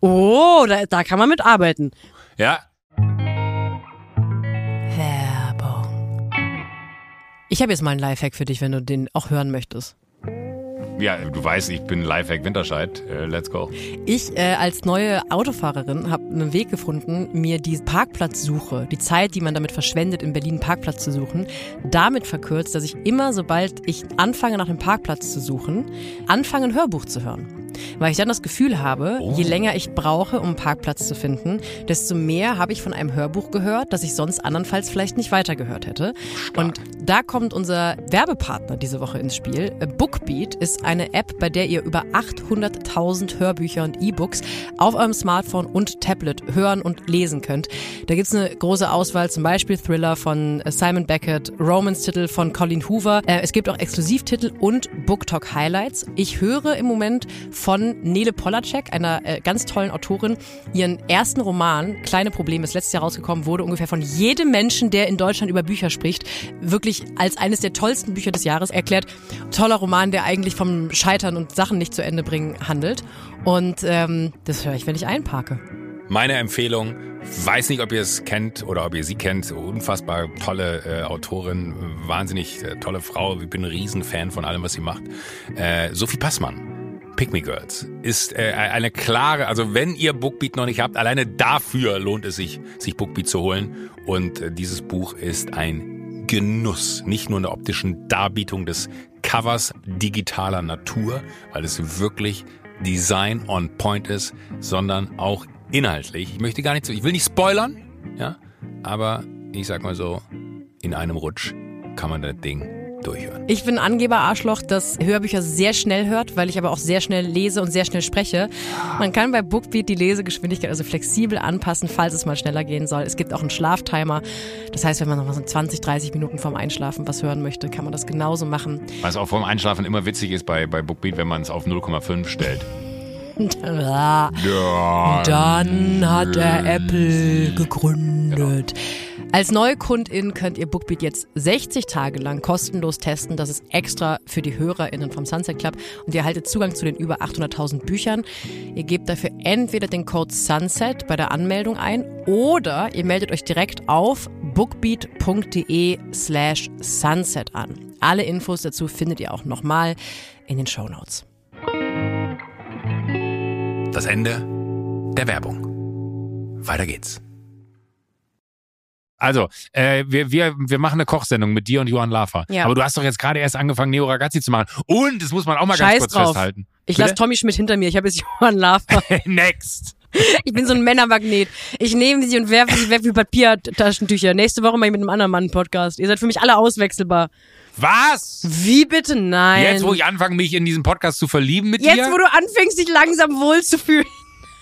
Oh, da, da kann man mitarbeiten. Ja. Werbung. Ich habe jetzt mal einen Lifehack für dich, wenn du den auch hören möchtest. Ja, du weißt, ich bin Lifehack Winterscheid. Äh, let's go. Ich äh, als neue Autofahrerin habe einen Weg gefunden, mir die Parkplatzsuche, die Zeit, die man damit verschwendet, in Berlin einen Parkplatz zu suchen, damit verkürzt, dass ich immer, sobald ich anfange, nach einem Parkplatz zu suchen, anfange, ein Hörbuch zu hören. Weil ich dann das Gefühl habe, je länger ich brauche, um einen Parkplatz zu finden, desto mehr habe ich von einem Hörbuch gehört, das ich sonst andernfalls vielleicht nicht weitergehört hätte. Und da kommt unser Werbepartner diese Woche ins Spiel. Bookbeat ist eine App, bei der ihr über 800.000 Hörbücher und E-Books auf eurem Smartphone und Tablet hören und lesen könnt. Da gibt's eine große Auswahl, zum Beispiel Thriller von Simon Beckett, Romance-Titel von Colin Hoover. Äh, Es gibt auch Exklusivtitel und BookTalk Highlights. Ich höre im Moment von Nele Polacek, einer äh, ganz tollen Autorin, ihren ersten Roman, Kleine Probleme, ist letztes Jahr rausgekommen, wurde ungefähr von jedem Menschen, der in Deutschland über Bücher spricht, wirklich als eines der tollsten Bücher des Jahres erklärt. Toller Roman, der eigentlich vom Scheitern und Sachen nicht zu Ende bringen handelt. Und ähm, das höre ich, wenn ich einparke. Meine Empfehlung, weiß nicht, ob ihr es kennt oder ob ihr sie kennt, unfassbar tolle äh, Autorin, wahnsinnig äh, tolle Frau, ich bin ein Riesenfan von allem, was sie macht. Äh, Sophie Passmann. Pick Me Girls ist äh, eine klare, also wenn ihr Bookbeat noch nicht habt, alleine dafür lohnt es sich, sich Bookbeat zu holen. Und äh, dieses Buch ist ein Genuss, nicht nur in der optischen Darbietung des Covers digitaler Natur, weil es wirklich Design on Point ist, sondern auch inhaltlich. Ich möchte gar nicht ich will nicht spoilern, ja, aber ich sag mal so, in einem Rutsch kann man das Ding durchhören. Ich bin Angeber-Arschloch, das Hörbücher sehr schnell hört, weil ich aber auch sehr schnell lese und sehr schnell spreche. Man kann bei Bookbeat die Lesegeschwindigkeit also flexibel anpassen, falls es mal schneller gehen soll. Es gibt auch einen Schlaftimer. Das heißt, wenn man noch mal so 20, 30 Minuten vorm Einschlafen was hören möchte, kann man das genauso machen. Was auch vorm Einschlafen immer witzig ist bei, bei Bookbeat, wenn man es auf 0,5 stellt. Ja. Dann hat er Apple gegründet. Als neue Kundin könnt ihr Bookbeat jetzt 60 Tage lang kostenlos testen. Das ist extra für die HörerInnen vom Sunset Club. Und ihr erhaltet Zugang zu den über 800.000 Büchern. Ihr gebt dafür entweder den Code SUNSET bei der Anmeldung ein oder ihr meldet euch direkt auf bookbeat.de slash sunset an. Alle Infos dazu findet ihr auch nochmal in den Show Notes. Das Ende der Werbung. Weiter geht's. Also, äh, wir, wir, wir machen eine Kochsendung mit dir und Johann Lafer. Ja. Aber du hast doch jetzt gerade erst angefangen, Neo Ragazzi zu machen. Und, das muss man auch mal Scheiß ganz kurz drauf. festhalten. Ich lasse Tommy Schmidt hinter mir. Ich habe jetzt Johann Lafer. Next. Ich bin so ein Männermagnet. Ich nehme sie und werfe sie weg wie Papiertaschentücher. Nächste Woche mal mit einem anderen Mann einen Podcast. Ihr seid für mich alle auswechselbar. Was? Wie bitte? Nein. Jetzt, wo ich anfange, mich in diesen Podcast zu verlieben mit Jetzt, dir? wo du anfängst, dich langsam wohlzufühlen.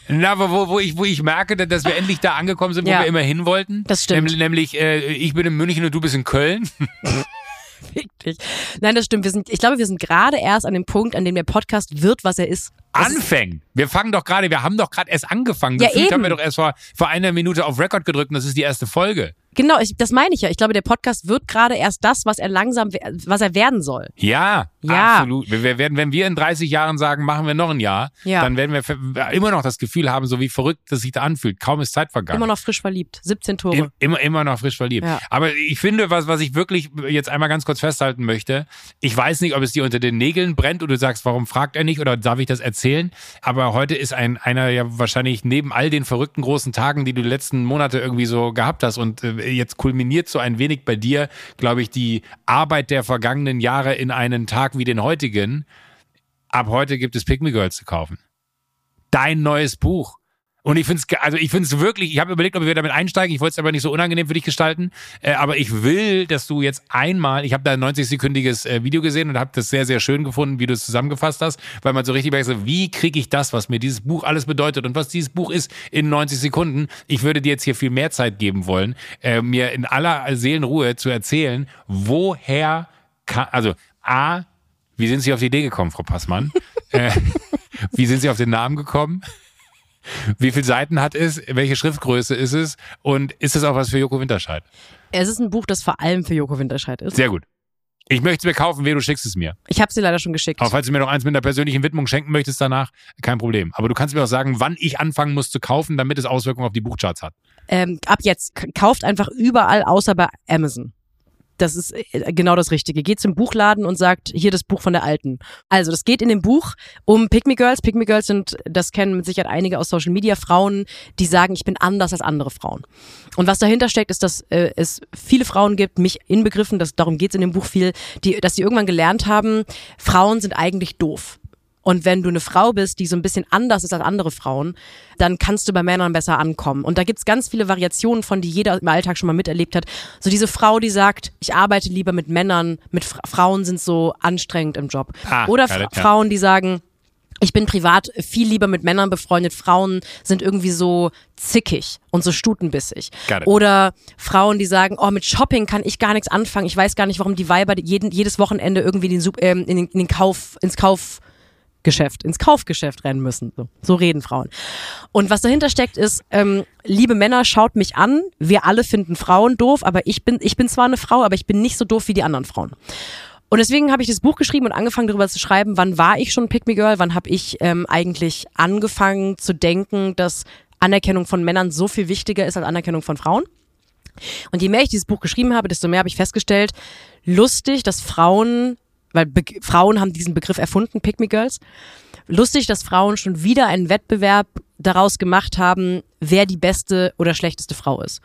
Na, aber wo, wo, ich, wo ich merke, dass wir endlich da angekommen sind, wo Ja. wir immer hin wollten. Das stimmt. Nem- Nämlich, äh, ich bin in München und du bist in Köln. Fick dich. Nein, das stimmt. Wir sind, ich glaube, wir sind gerade erst an dem Punkt, an dem der Podcast wird, was er ist. Das ist Anfängt. Wir fangen doch gerade, wir haben doch gerade erst angefangen. Ja, Gefühlt eben. haben wir doch erst vor, vor einer Minute auf Record gedrückt und das ist die erste Folge. Genau, ich, das meine ich ja. Ich glaube, der Podcast wird gerade erst das, was er langsam, was er werden soll. Ja, Ja. absolut. Wir, werden, wenn wir in 30 Jahren sagen, machen wir noch ein Jahr, Ja. dann werden wir immer noch das Gefühl haben, so wie verrückt das sich da anfühlt. Kaum ist Zeit vergangen. Immer noch frisch verliebt. 17 Tore. Im, immer, immer noch frisch verliebt. Ja. Aber ich finde, was, was ich wirklich jetzt einmal ganz kurz festhalten möchte, ich weiß nicht, ob es dir unter den Nägeln brennt oder du sagst, warum fragt er nicht oder darf ich das erzählen? Aber heute ist ein, einer ja wahrscheinlich neben all den verrückten großen Tagen, die du die letzten Monate irgendwie so gehabt hast und äh, jetzt kulminiert so ein wenig bei dir, glaube ich, die Arbeit der vergangenen Jahre in einen Tag wie den heutigen. Ab heute gibt es Me Girls zu kaufen. Dein neues Buch. Und ich finde es, also ich finde es wirklich, ich habe überlegt, ob wir damit einsteigen. Ich wollte es aber nicht so unangenehm für dich gestalten. Äh, aber ich will, dass du jetzt einmal, ich habe da ein 90-sekündiges äh, Video gesehen und habe das sehr, sehr schön gefunden, wie du es zusammengefasst hast, weil man so richtig merkt, wie kriege ich das, was mir dieses Buch alles bedeutet und was dieses Buch ist, in 90 Sekunden. Ich würde dir jetzt hier viel mehr Zeit geben wollen, äh, mir in aller Seelenruhe zu erzählen, woher kann, also A, wie sind Sie auf die Idee gekommen, Frau Passmann? äh, wie sind Sie auf den Namen gekommen? Wie viele Seiten hat es? Welche Schriftgröße ist es? Und ist es auch was für Joko Winterscheid? Es ist ein Buch, das vor allem für Joko Winterscheid ist. Sehr gut. Ich möchte es mir kaufen, wer du schickst es mir. Ich habe sie leider schon geschickt. Aber falls du mir noch eins mit einer persönlichen Widmung schenken möchtest danach, kein Problem. Aber du kannst mir auch sagen, wann ich anfangen muss zu kaufen, damit es Auswirkungen auf die Buchcharts hat. Ähm, ab jetzt kauft einfach überall außer bei Amazon. Das ist äh, genau das Richtige. Geht zum Buchladen und sagt, hier das Buch von der Alten. Also, das geht in dem Buch um Pick Me Girls. Pick Me Girls sind, das kennen mit Sicherheit einige aus Social Media, Frauen, die sagen, ich bin anders als andere Frauen. Und was dahinter steckt, ist, dass äh, es viele Frauen gibt, mich inbegriffen, das, darum geht's in dem Buch viel, die, dass sie irgendwann gelernt haben, Frauen sind eigentlich doof. Und wenn du eine Frau bist, die so ein bisschen anders ist als andere Frauen, dann kannst du bei Männern besser ankommen. Und da gibt's ganz viele Variationen von, die jeder im Alltag schon mal miterlebt hat. So diese Frau, die sagt, ich arbeite lieber mit Männern, mit Fra Frauen sind so anstrengend im Job. Ah, Oder Fra ja. Frauen, die sagen, ich bin privat viel lieber mit Männern befreundet. Frauen sind irgendwie so zickig und so stutenbissig. Oder Frauen, die sagen, oh, mit Shopping kann ich gar nichts anfangen. Ich weiß gar nicht, warum die Weiber jeden, jedes Wochenende irgendwie den, ähm, in den, in den Kauf, ins Kaufgeschäft, ins Kaufgeschäft rennen müssen. So, so reden Frauen. Und was dahinter steckt, ist, ähm, liebe Männer, schaut mich an. Wir alle finden Frauen doof, aber ich bin, ich bin zwar eine Frau, aber ich bin nicht so doof wie die anderen Frauen. Und deswegen habe ich das Buch geschrieben und angefangen darüber zu schreiben, wann war ich schon Pick Me Girl, wann habe ich ähm, eigentlich angefangen zu denken, dass Anerkennung von Männern so viel wichtiger ist als Anerkennung von Frauen. Und je mehr ich dieses Buch geschrieben habe, desto mehr habe ich festgestellt, lustig, dass Frauen, weil Be Frauen haben diesen Begriff erfunden, Pick Me Girls, lustig, dass Frauen schon wieder einen Wettbewerb daraus gemacht haben, wer die beste oder schlechteste Frau ist.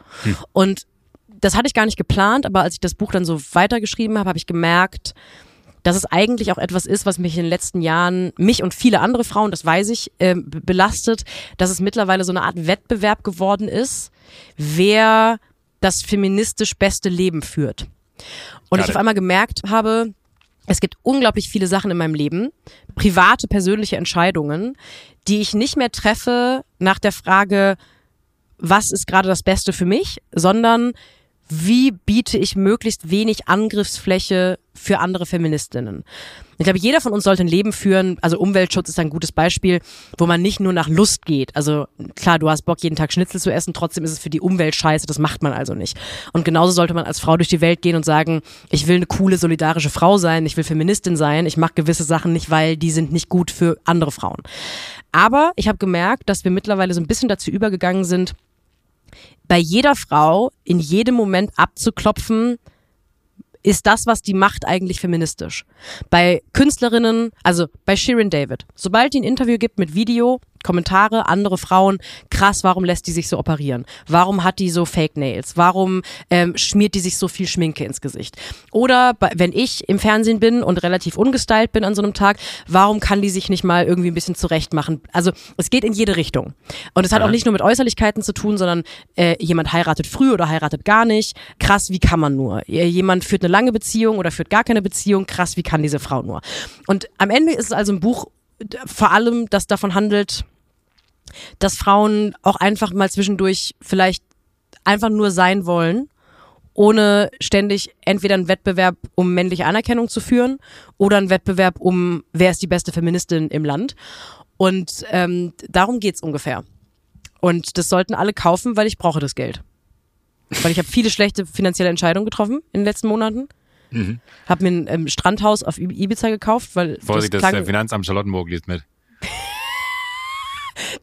Und das hatte ich gar nicht geplant, aber als ich das Buch dann so weitergeschrieben habe, habe ich gemerkt, dass es eigentlich auch etwas ist, was mich in den letzten Jahren, mich und viele andere Frauen, das weiß ich, be- belastet, dass es mittlerweile so eine Art Wettbewerb geworden ist, wer das feministisch beste Leben führt. Und Got ich auf einmal gemerkt habe, es gibt unglaublich viele Sachen in meinem Leben, private, persönliche Entscheidungen, die ich nicht mehr treffe nach der Frage, was ist gerade das Beste für mich, sondern wie biete ich möglichst wenig Angriffsfläche für andere Feministinnen. Ich glaube, jeder von uns sollte ein Leben führen, also Umweltschutz ist ein gutes Beispiel, wo man nicht nur nach Lust geht. Also klar, du hast Bock, jeden Tag Schnitzel zu essen, trotzdem ist es für die Umwelt scheiße, das macht man also nicht. Und genauso sollte man als Frau durch die Welt gehen und sagen, ich will eine coole, solidarische Frau sein, ich will Feministin sein, ich mache gewisse Sachen nicht, weil die sind nicht gut für andere Frauen. Aber ich habe gemerkt, dass wir mittlerweile so ein bisschen dazu übergegangen sind, bei jeder Frau in jedem Moment abzuklopfen, ist das, was die macht, eigentlich feministisch. Bei Künstlerinnen, also bei Shirin David, sobald die ein Interview gibt mit Video, Kommentare, andere Frauen, krass, warum lässt die sich so operieren? Warum hat die so Fake Nails? Warum ähm, schmiert die sich so viel Schminke ins Gesicht? Oder wenn ich im Fernsehen bin und relativ ungestylt bin an so einem Tag, warum kann die sich nicht mal irgendwie ein bisschen zurecht machen? Also es geht in jede Richtung. Und es hat auch nicht nur mit Äußerlichkeiten zu tun, sondern äh, jemand heiratet früh oder heiratet gar nicht. Krass, wie kann man nur? Äh, Jemand führt eine lange Beziehung oder führt gar keine Beziehung. Krass, wie kann diese Frau nur? Und am Ende ist es also ein Buch, vor allem, das davon handelt, dass Frauen auch einfach mal zwischendurch vielleicht einfach nur sein wollen, ohne ständig entweder einen Wettbewerb um männliche Anerkennung zu führen oder einen Wettbewerb um, wer ist die beste Feministin im Land. Und ähm, darum geht's ungefähr. Und das sollten alle kaufen, weil ich brauche das Geld. Weil ich habe viele schlechte finanzielle Entscheidungen getroffen in den letzten Monaten. Mhm. Habe mir ein ähm, Strandhaus auf Ib- Ibiza gekauft, weil Vorsicht, das, das, das klang, Finanzamt Charlottenburg liest mit.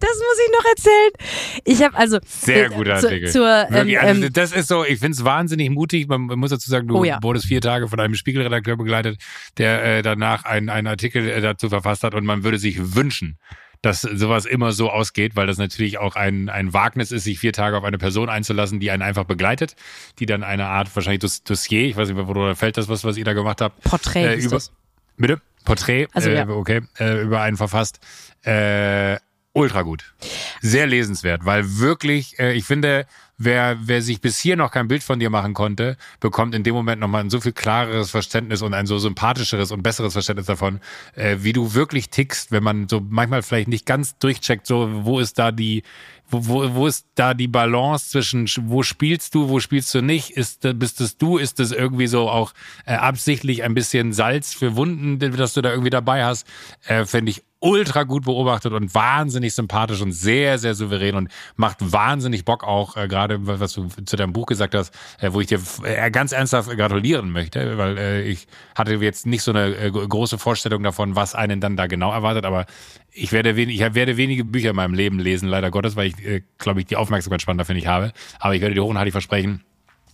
Das muss ich noch erzählen. Ich habe also Sehr äh, guter zu, Artikel. zur ähm, Wirklich, also ähm, das ist so, ich finde es wahnsinnig mutig. Man muss dazu sagen, du Oh ja. wurdest vier Tage von einem Spiegelredakteur begleitet, der äh, danach einen, einen Artikel äh, dazu verfasst hat und man würde sich wünschen, dass sowas immer so ausgeht, weil das natürlich auch ein, ein Wagnis ist, sich vier Tage auf eine Person einzulassen, die einen einfach begleitet, die dann eine Art wahrscheinlich Doss- Dossier, ich weiß nicht, wo fällt das was, was ihr da gemacht habt, Porträt äh, über, das. bitte Porträt, Also, äh, ja. okay, äh, über einen verfasst. Äh, ultra gut. Sehr lesenswert, weil wirklich, äh, ich finde, wer, wer sich bis hier noch kein Bild von dir machen konnte, bekommt in dem Moment nochmal ein so viel klareres Verständnis und ein so sympathischeres und besseres Verständnis davon, äh, wie du wirklich tickst, wenn man so manchmal vielleicht nicht ganz durchcheckt, so wo ist da die, wo, wo, ist da die Balance zwischen sch- wo spielst du, wo spielst du nicht? Ist da- bist es du? Ist es irgendwie so auch äh, absichtlich ein bisschen Salz für Wunden, das du da irgendwie dabei hast? Äh, Finde ich ultra gut beobachtet und wahnsinnig sympathisch und sehr, sehr souverän und macht wahnsinnig Bock auch, äh, gerade was du zu deinem Buch gesagt hast, äh, wo ich dir äh, ganz ernsthaft gratulieren möchte, weil äh, ich hatte jetzt nicht so eine äh, große Vorstellung davon, was einen dann da genau erwartet, aber ich werde, wenig, ich werde wenige Bücher in meinem Leben lesen, leider Gottes, weil ich, äh, glaube ich, die Aufmerksamkeitsspanne dafür nicht habe. Aber ich werde dir hochhaltig versprechen,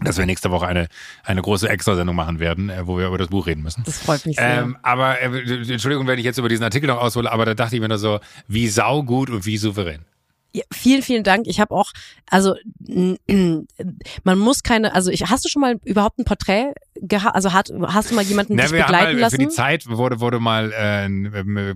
dass wir nächste Woche eine, eine große Extrasendung machen werden, äh, wo wir über das Buch reden müssen. Das freut mich sehr. Ähm, aber äh, Entschuldigung, wenn ich jetzt über diesen Artikel noch aushole, aber da dachte ich mir nur so, wie saugut und wie souverän. Ja, vielen, vielen Dank. Ich habe auch, also man muss keine, also ich, hast du schon mal überhaupt ein Porträt gehabt? Also hat, hast du mal jemanden Na, dich begleiten mal, lassen? Für die Zeit wurde, wurde mal, äh,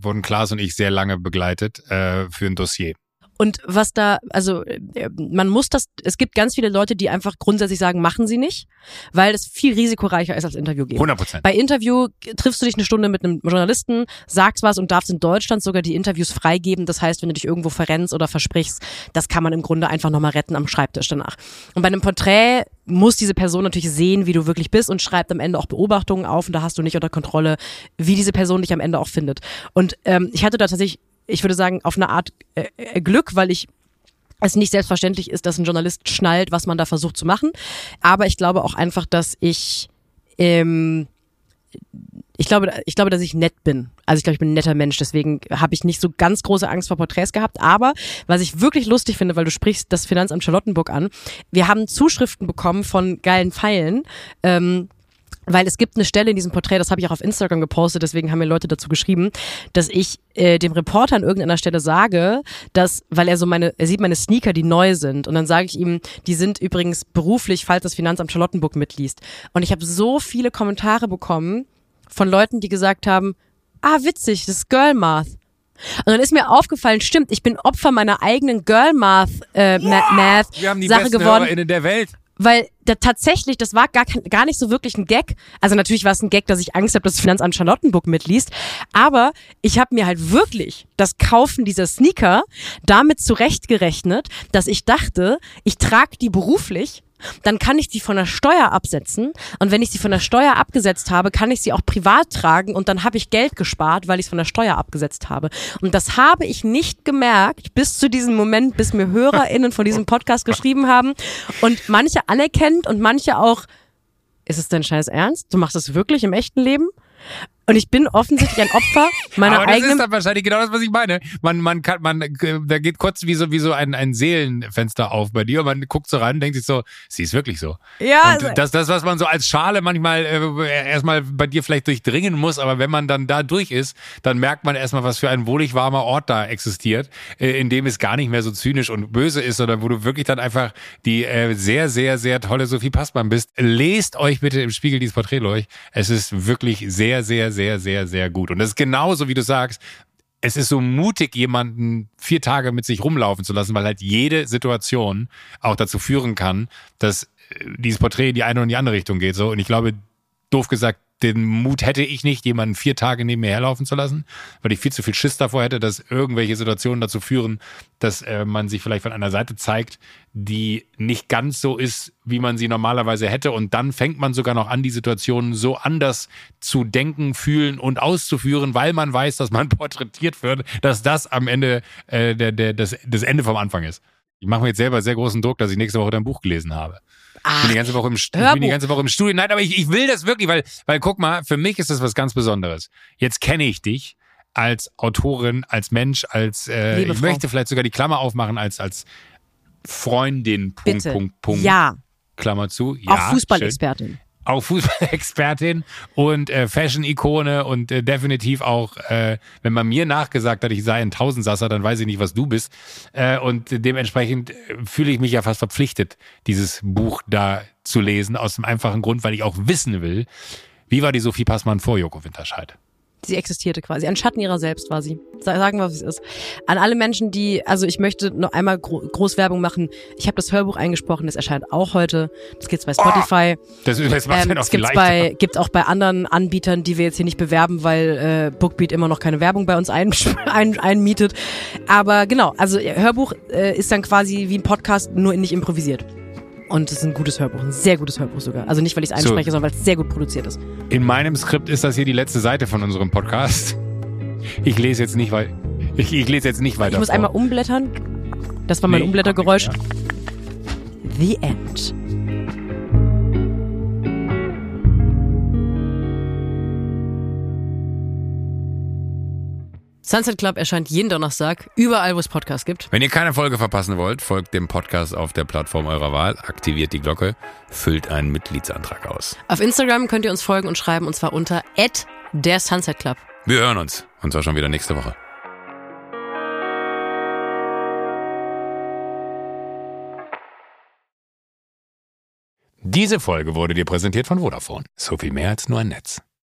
wurden Klaas und ich sehr lange begleitet äh, für ein Dossier. Und was da, also äh, man muss das, es gibt ganz viele Leute, die einfach grundsätzlich sagen, machen sie nicht, weil es viel risikoreicher ist als Interview geben. 100 Prozent. Bei Interview triffst du dich eine Stunde mit einem Journalisten, sagst was und darfst in Deutschland sogar die Interviews freigeben. Das heißt, wenn du dich irgendwo verrennst oder versprichst, das kann man im Grunde einfach nochmal retten am Schreibtisch danach. Und bei einem Porträt muss diese Person natürlich sehen, wie du wirklich bist und schreibt am Ende auch Beobachtungen auf und da hast du nicht unter Kontrolle, wie diese Person dich am Ende auch findet. Und ähm, ich hatte da tatsächlich ich würde sagen, auf eine Art äh, äh, Glück, weil ich es nicht selbstverständlich ist, dass ein Journalist schnallt, was man da versucht zu machen. Aber ich glaube auch einfach, dass ich, ähm, ich glaube, ich glaube, dass ich nett bin. Also ich glaube, ich bin ein netter Mensch. Deswegen habe ich nicht so ganz große Angst vor Porträts gehabt. Aber was ich wirklich lustig finde, weil du sprichst das Finanzamt Charlottenburg an, wir haben Zuschriften bekommen von geilen Pfeilen. Ähm, weil es gibt eine Stelle in diesem Porträt, das habe ich auch auf Instagram gepostet, deswegen haben mir Leute dazu geschrieben, dass ich äh, dem Reporter an irgendeiner Stelle sage, dass, weil er so meine, er sieht meine Sneaker, die neu sind, und dann sage ich ihm, die sind übrigens beruflich, falls das Finanzamt Charlottenburg mitliest. Und ich habe so viele Kommentare bekommen von Leuten, die gesagt haben, ah witzig, das ist Girl Math. Und dann ist mir aufgefallen, stimmt, ich bin Opfer meiner eigenen Girl Math äh, Ma- Math Wir haben die Sache besten geworden der Welt. Weil da tatsächlich, das war gar, gar nicht so wirklich ein Gag. Also natürlich war es ein Gag, dass ich Angst habe, dass das Finanzamt Charlottenburg mitliest. Aber ich habe mir halt wirklich das Kaufen dieser Sneaker damit zurechtgerechnet, dass ich dachte, ich trage die beruflich. Dann kann ich die von der Steuer absetzen. Und wenn ich sie von der Steuer abgesetzt habe, kann ich sie auch privat tragen. Und dann habe ich Geld gespart, weil ich es von der Steuer abgesetzt habe. Und das habe ich nicht gemerkt bis zu diesem Moment, bis mir HörerInnen von diesem Podcast geschrieben haben. Und manche anerkennt und manche auch, ist es dein scheiß Ernst? Du machst das wirklich im echten Leben? Und ich bin offensichtlich ein Opfer meiner Aber das eigenen ist dann wahrscheinlich genau das, was ich meine. Man, man kann, man, äh, da geht kurz wie so, wie so ein, ein Seelenfenster auf bei dir und man guckt so rein und denkt sich so, sie ist wirklich so. Ja, also Und das, das, was man so als Schale manchmal äh, erstmal bei dir vielleicht durchdringen muss, aber wenn man dann da durch ist, dann merkt man erstmal, was für ein wohlig warmer Ort da existiert, äh, in dem es gar nicht mehr so zynisch und böse ist, sondern wo du wirklich dann einfach die äh, sehr, sehr, sehr tolle Sophie Passmann bist. Lest euch bitte im Spiegel dieses Porträt durch. Es ist wirklich sehr, sehr, sehr, sehr, sehr gut. Und das ist genauso, wie du sagst, es ist so mutig, jemanden vier Tage mit sich rumlaufen zu lassen, weil halt jede Situation auch dazu führen kann, dass äh, dieses Porträt in die eine und die andere Richtung geht. So. Und ich glaube, doof gesagt, den Mut hätte ich nicht, jemanden vier Tage neben mir herlaufen zu lassen, weil ich viel zu viel Schiss davor hätte, dass irgendwelche Situationen dazu führen, dass äh, man sich vielleicht von einer Seite zeigt, die nicht ganz so ist, wie man sie normalerweise hätte. Und dann fängt man sogar noch an, die Situationen so anders zu denken, fühlen und auszuführen, weil man weiß, dass man porträtiert wird, dass das am Ende äh, der, der, das, das Ende vom Anfang ist. Ich mache mir jetzt selber sehr großen Druck, dass ich nächste Woche dein Buch gelesen habe. Ich bin die ganze Woche im, ich bin die ganze Woche im Studio. Nein, aber ich, ich will das wirklich, weil, weil guck mal, für mich ist das was ganz Besonderes. Jetzt kenne ich dich als Autorin, als Mensch, als äh, Liebe ich Frau. möchte vielleicht sogar die Klammer aufmachen als als Freundin. Punkt, Bitte. Punkt, Punkt. Ja, Klammer zu. Ja, auch Fußballexpertin. Auch Fußballexpertin und äh, Fashion-Ikone und äh, definitiv auch, äh, wenn man mir nachgesagt hat, ich sei ein Tausendsasser, dann weiß ich nicht, was du bist. Äh, und dementsprechend äh, fühle ich mich ja fast verpflichtet, dieses Buch da zu lesen, aus dem einfachen Grund, weil ich auch wissen will, wie war die Sophie Passmann vor Joko Winterscheid? Sie existierte quasi. Ein Schatten ihrer selbst war sie. Sa- Sagen wir, was es ist. An alle Menschen, die, also ich möchte noch einmal gro Großwerbung machen. Ich habe das Hörbuch eingesprochen, das erscheint auch heute. Das gibt's bei Spotify. Das, das macht Ähm, es gibt's bei, gibt's auch bei anderen Anbietern, die wir jetzt hier nicht bewerben, weil äh, Bookbeat immer noch keine Werbung bei uns ein, ein, einmietet. Aber genau, also Hörbuch äh, ist dann quasi wie ein Podcast, nur nicht improvisiert. Und es ist ein gutes Hörbuch, ein sehr gutes Hörbuch sogar. Also nicht, weil ich es So. einspreche, sondern weil es sehr gut produziert ist. In meinem Skript ist das hier die letzte Seite von unserem Podcast. ich lese jetzt nicht, weil ich, ich lese jetzt nicht weiter. Ich muss vor. einmal umblättern. Das war mein Nee, Umblättergeräusch. The End. Sunset Club erscheint jeden Donnerstag, überall, wo es Podcasts gibt. Wenn ihr keine Folge verpassen wollt, folgt dem Podcast auf der Plattform eurer Wahl, aktiviert die Glocke, füllt einen Mitgliedsantrag aus. Auf Instagram könnt ihr uns folgen und schreiben, und zwar unter der Sunset Club. Wir hören uns. Und zwar schon wieder nächste Woche. Diese Folge wurde dir präsentiert von Vodafone. So viel mehr als nur ein Netz.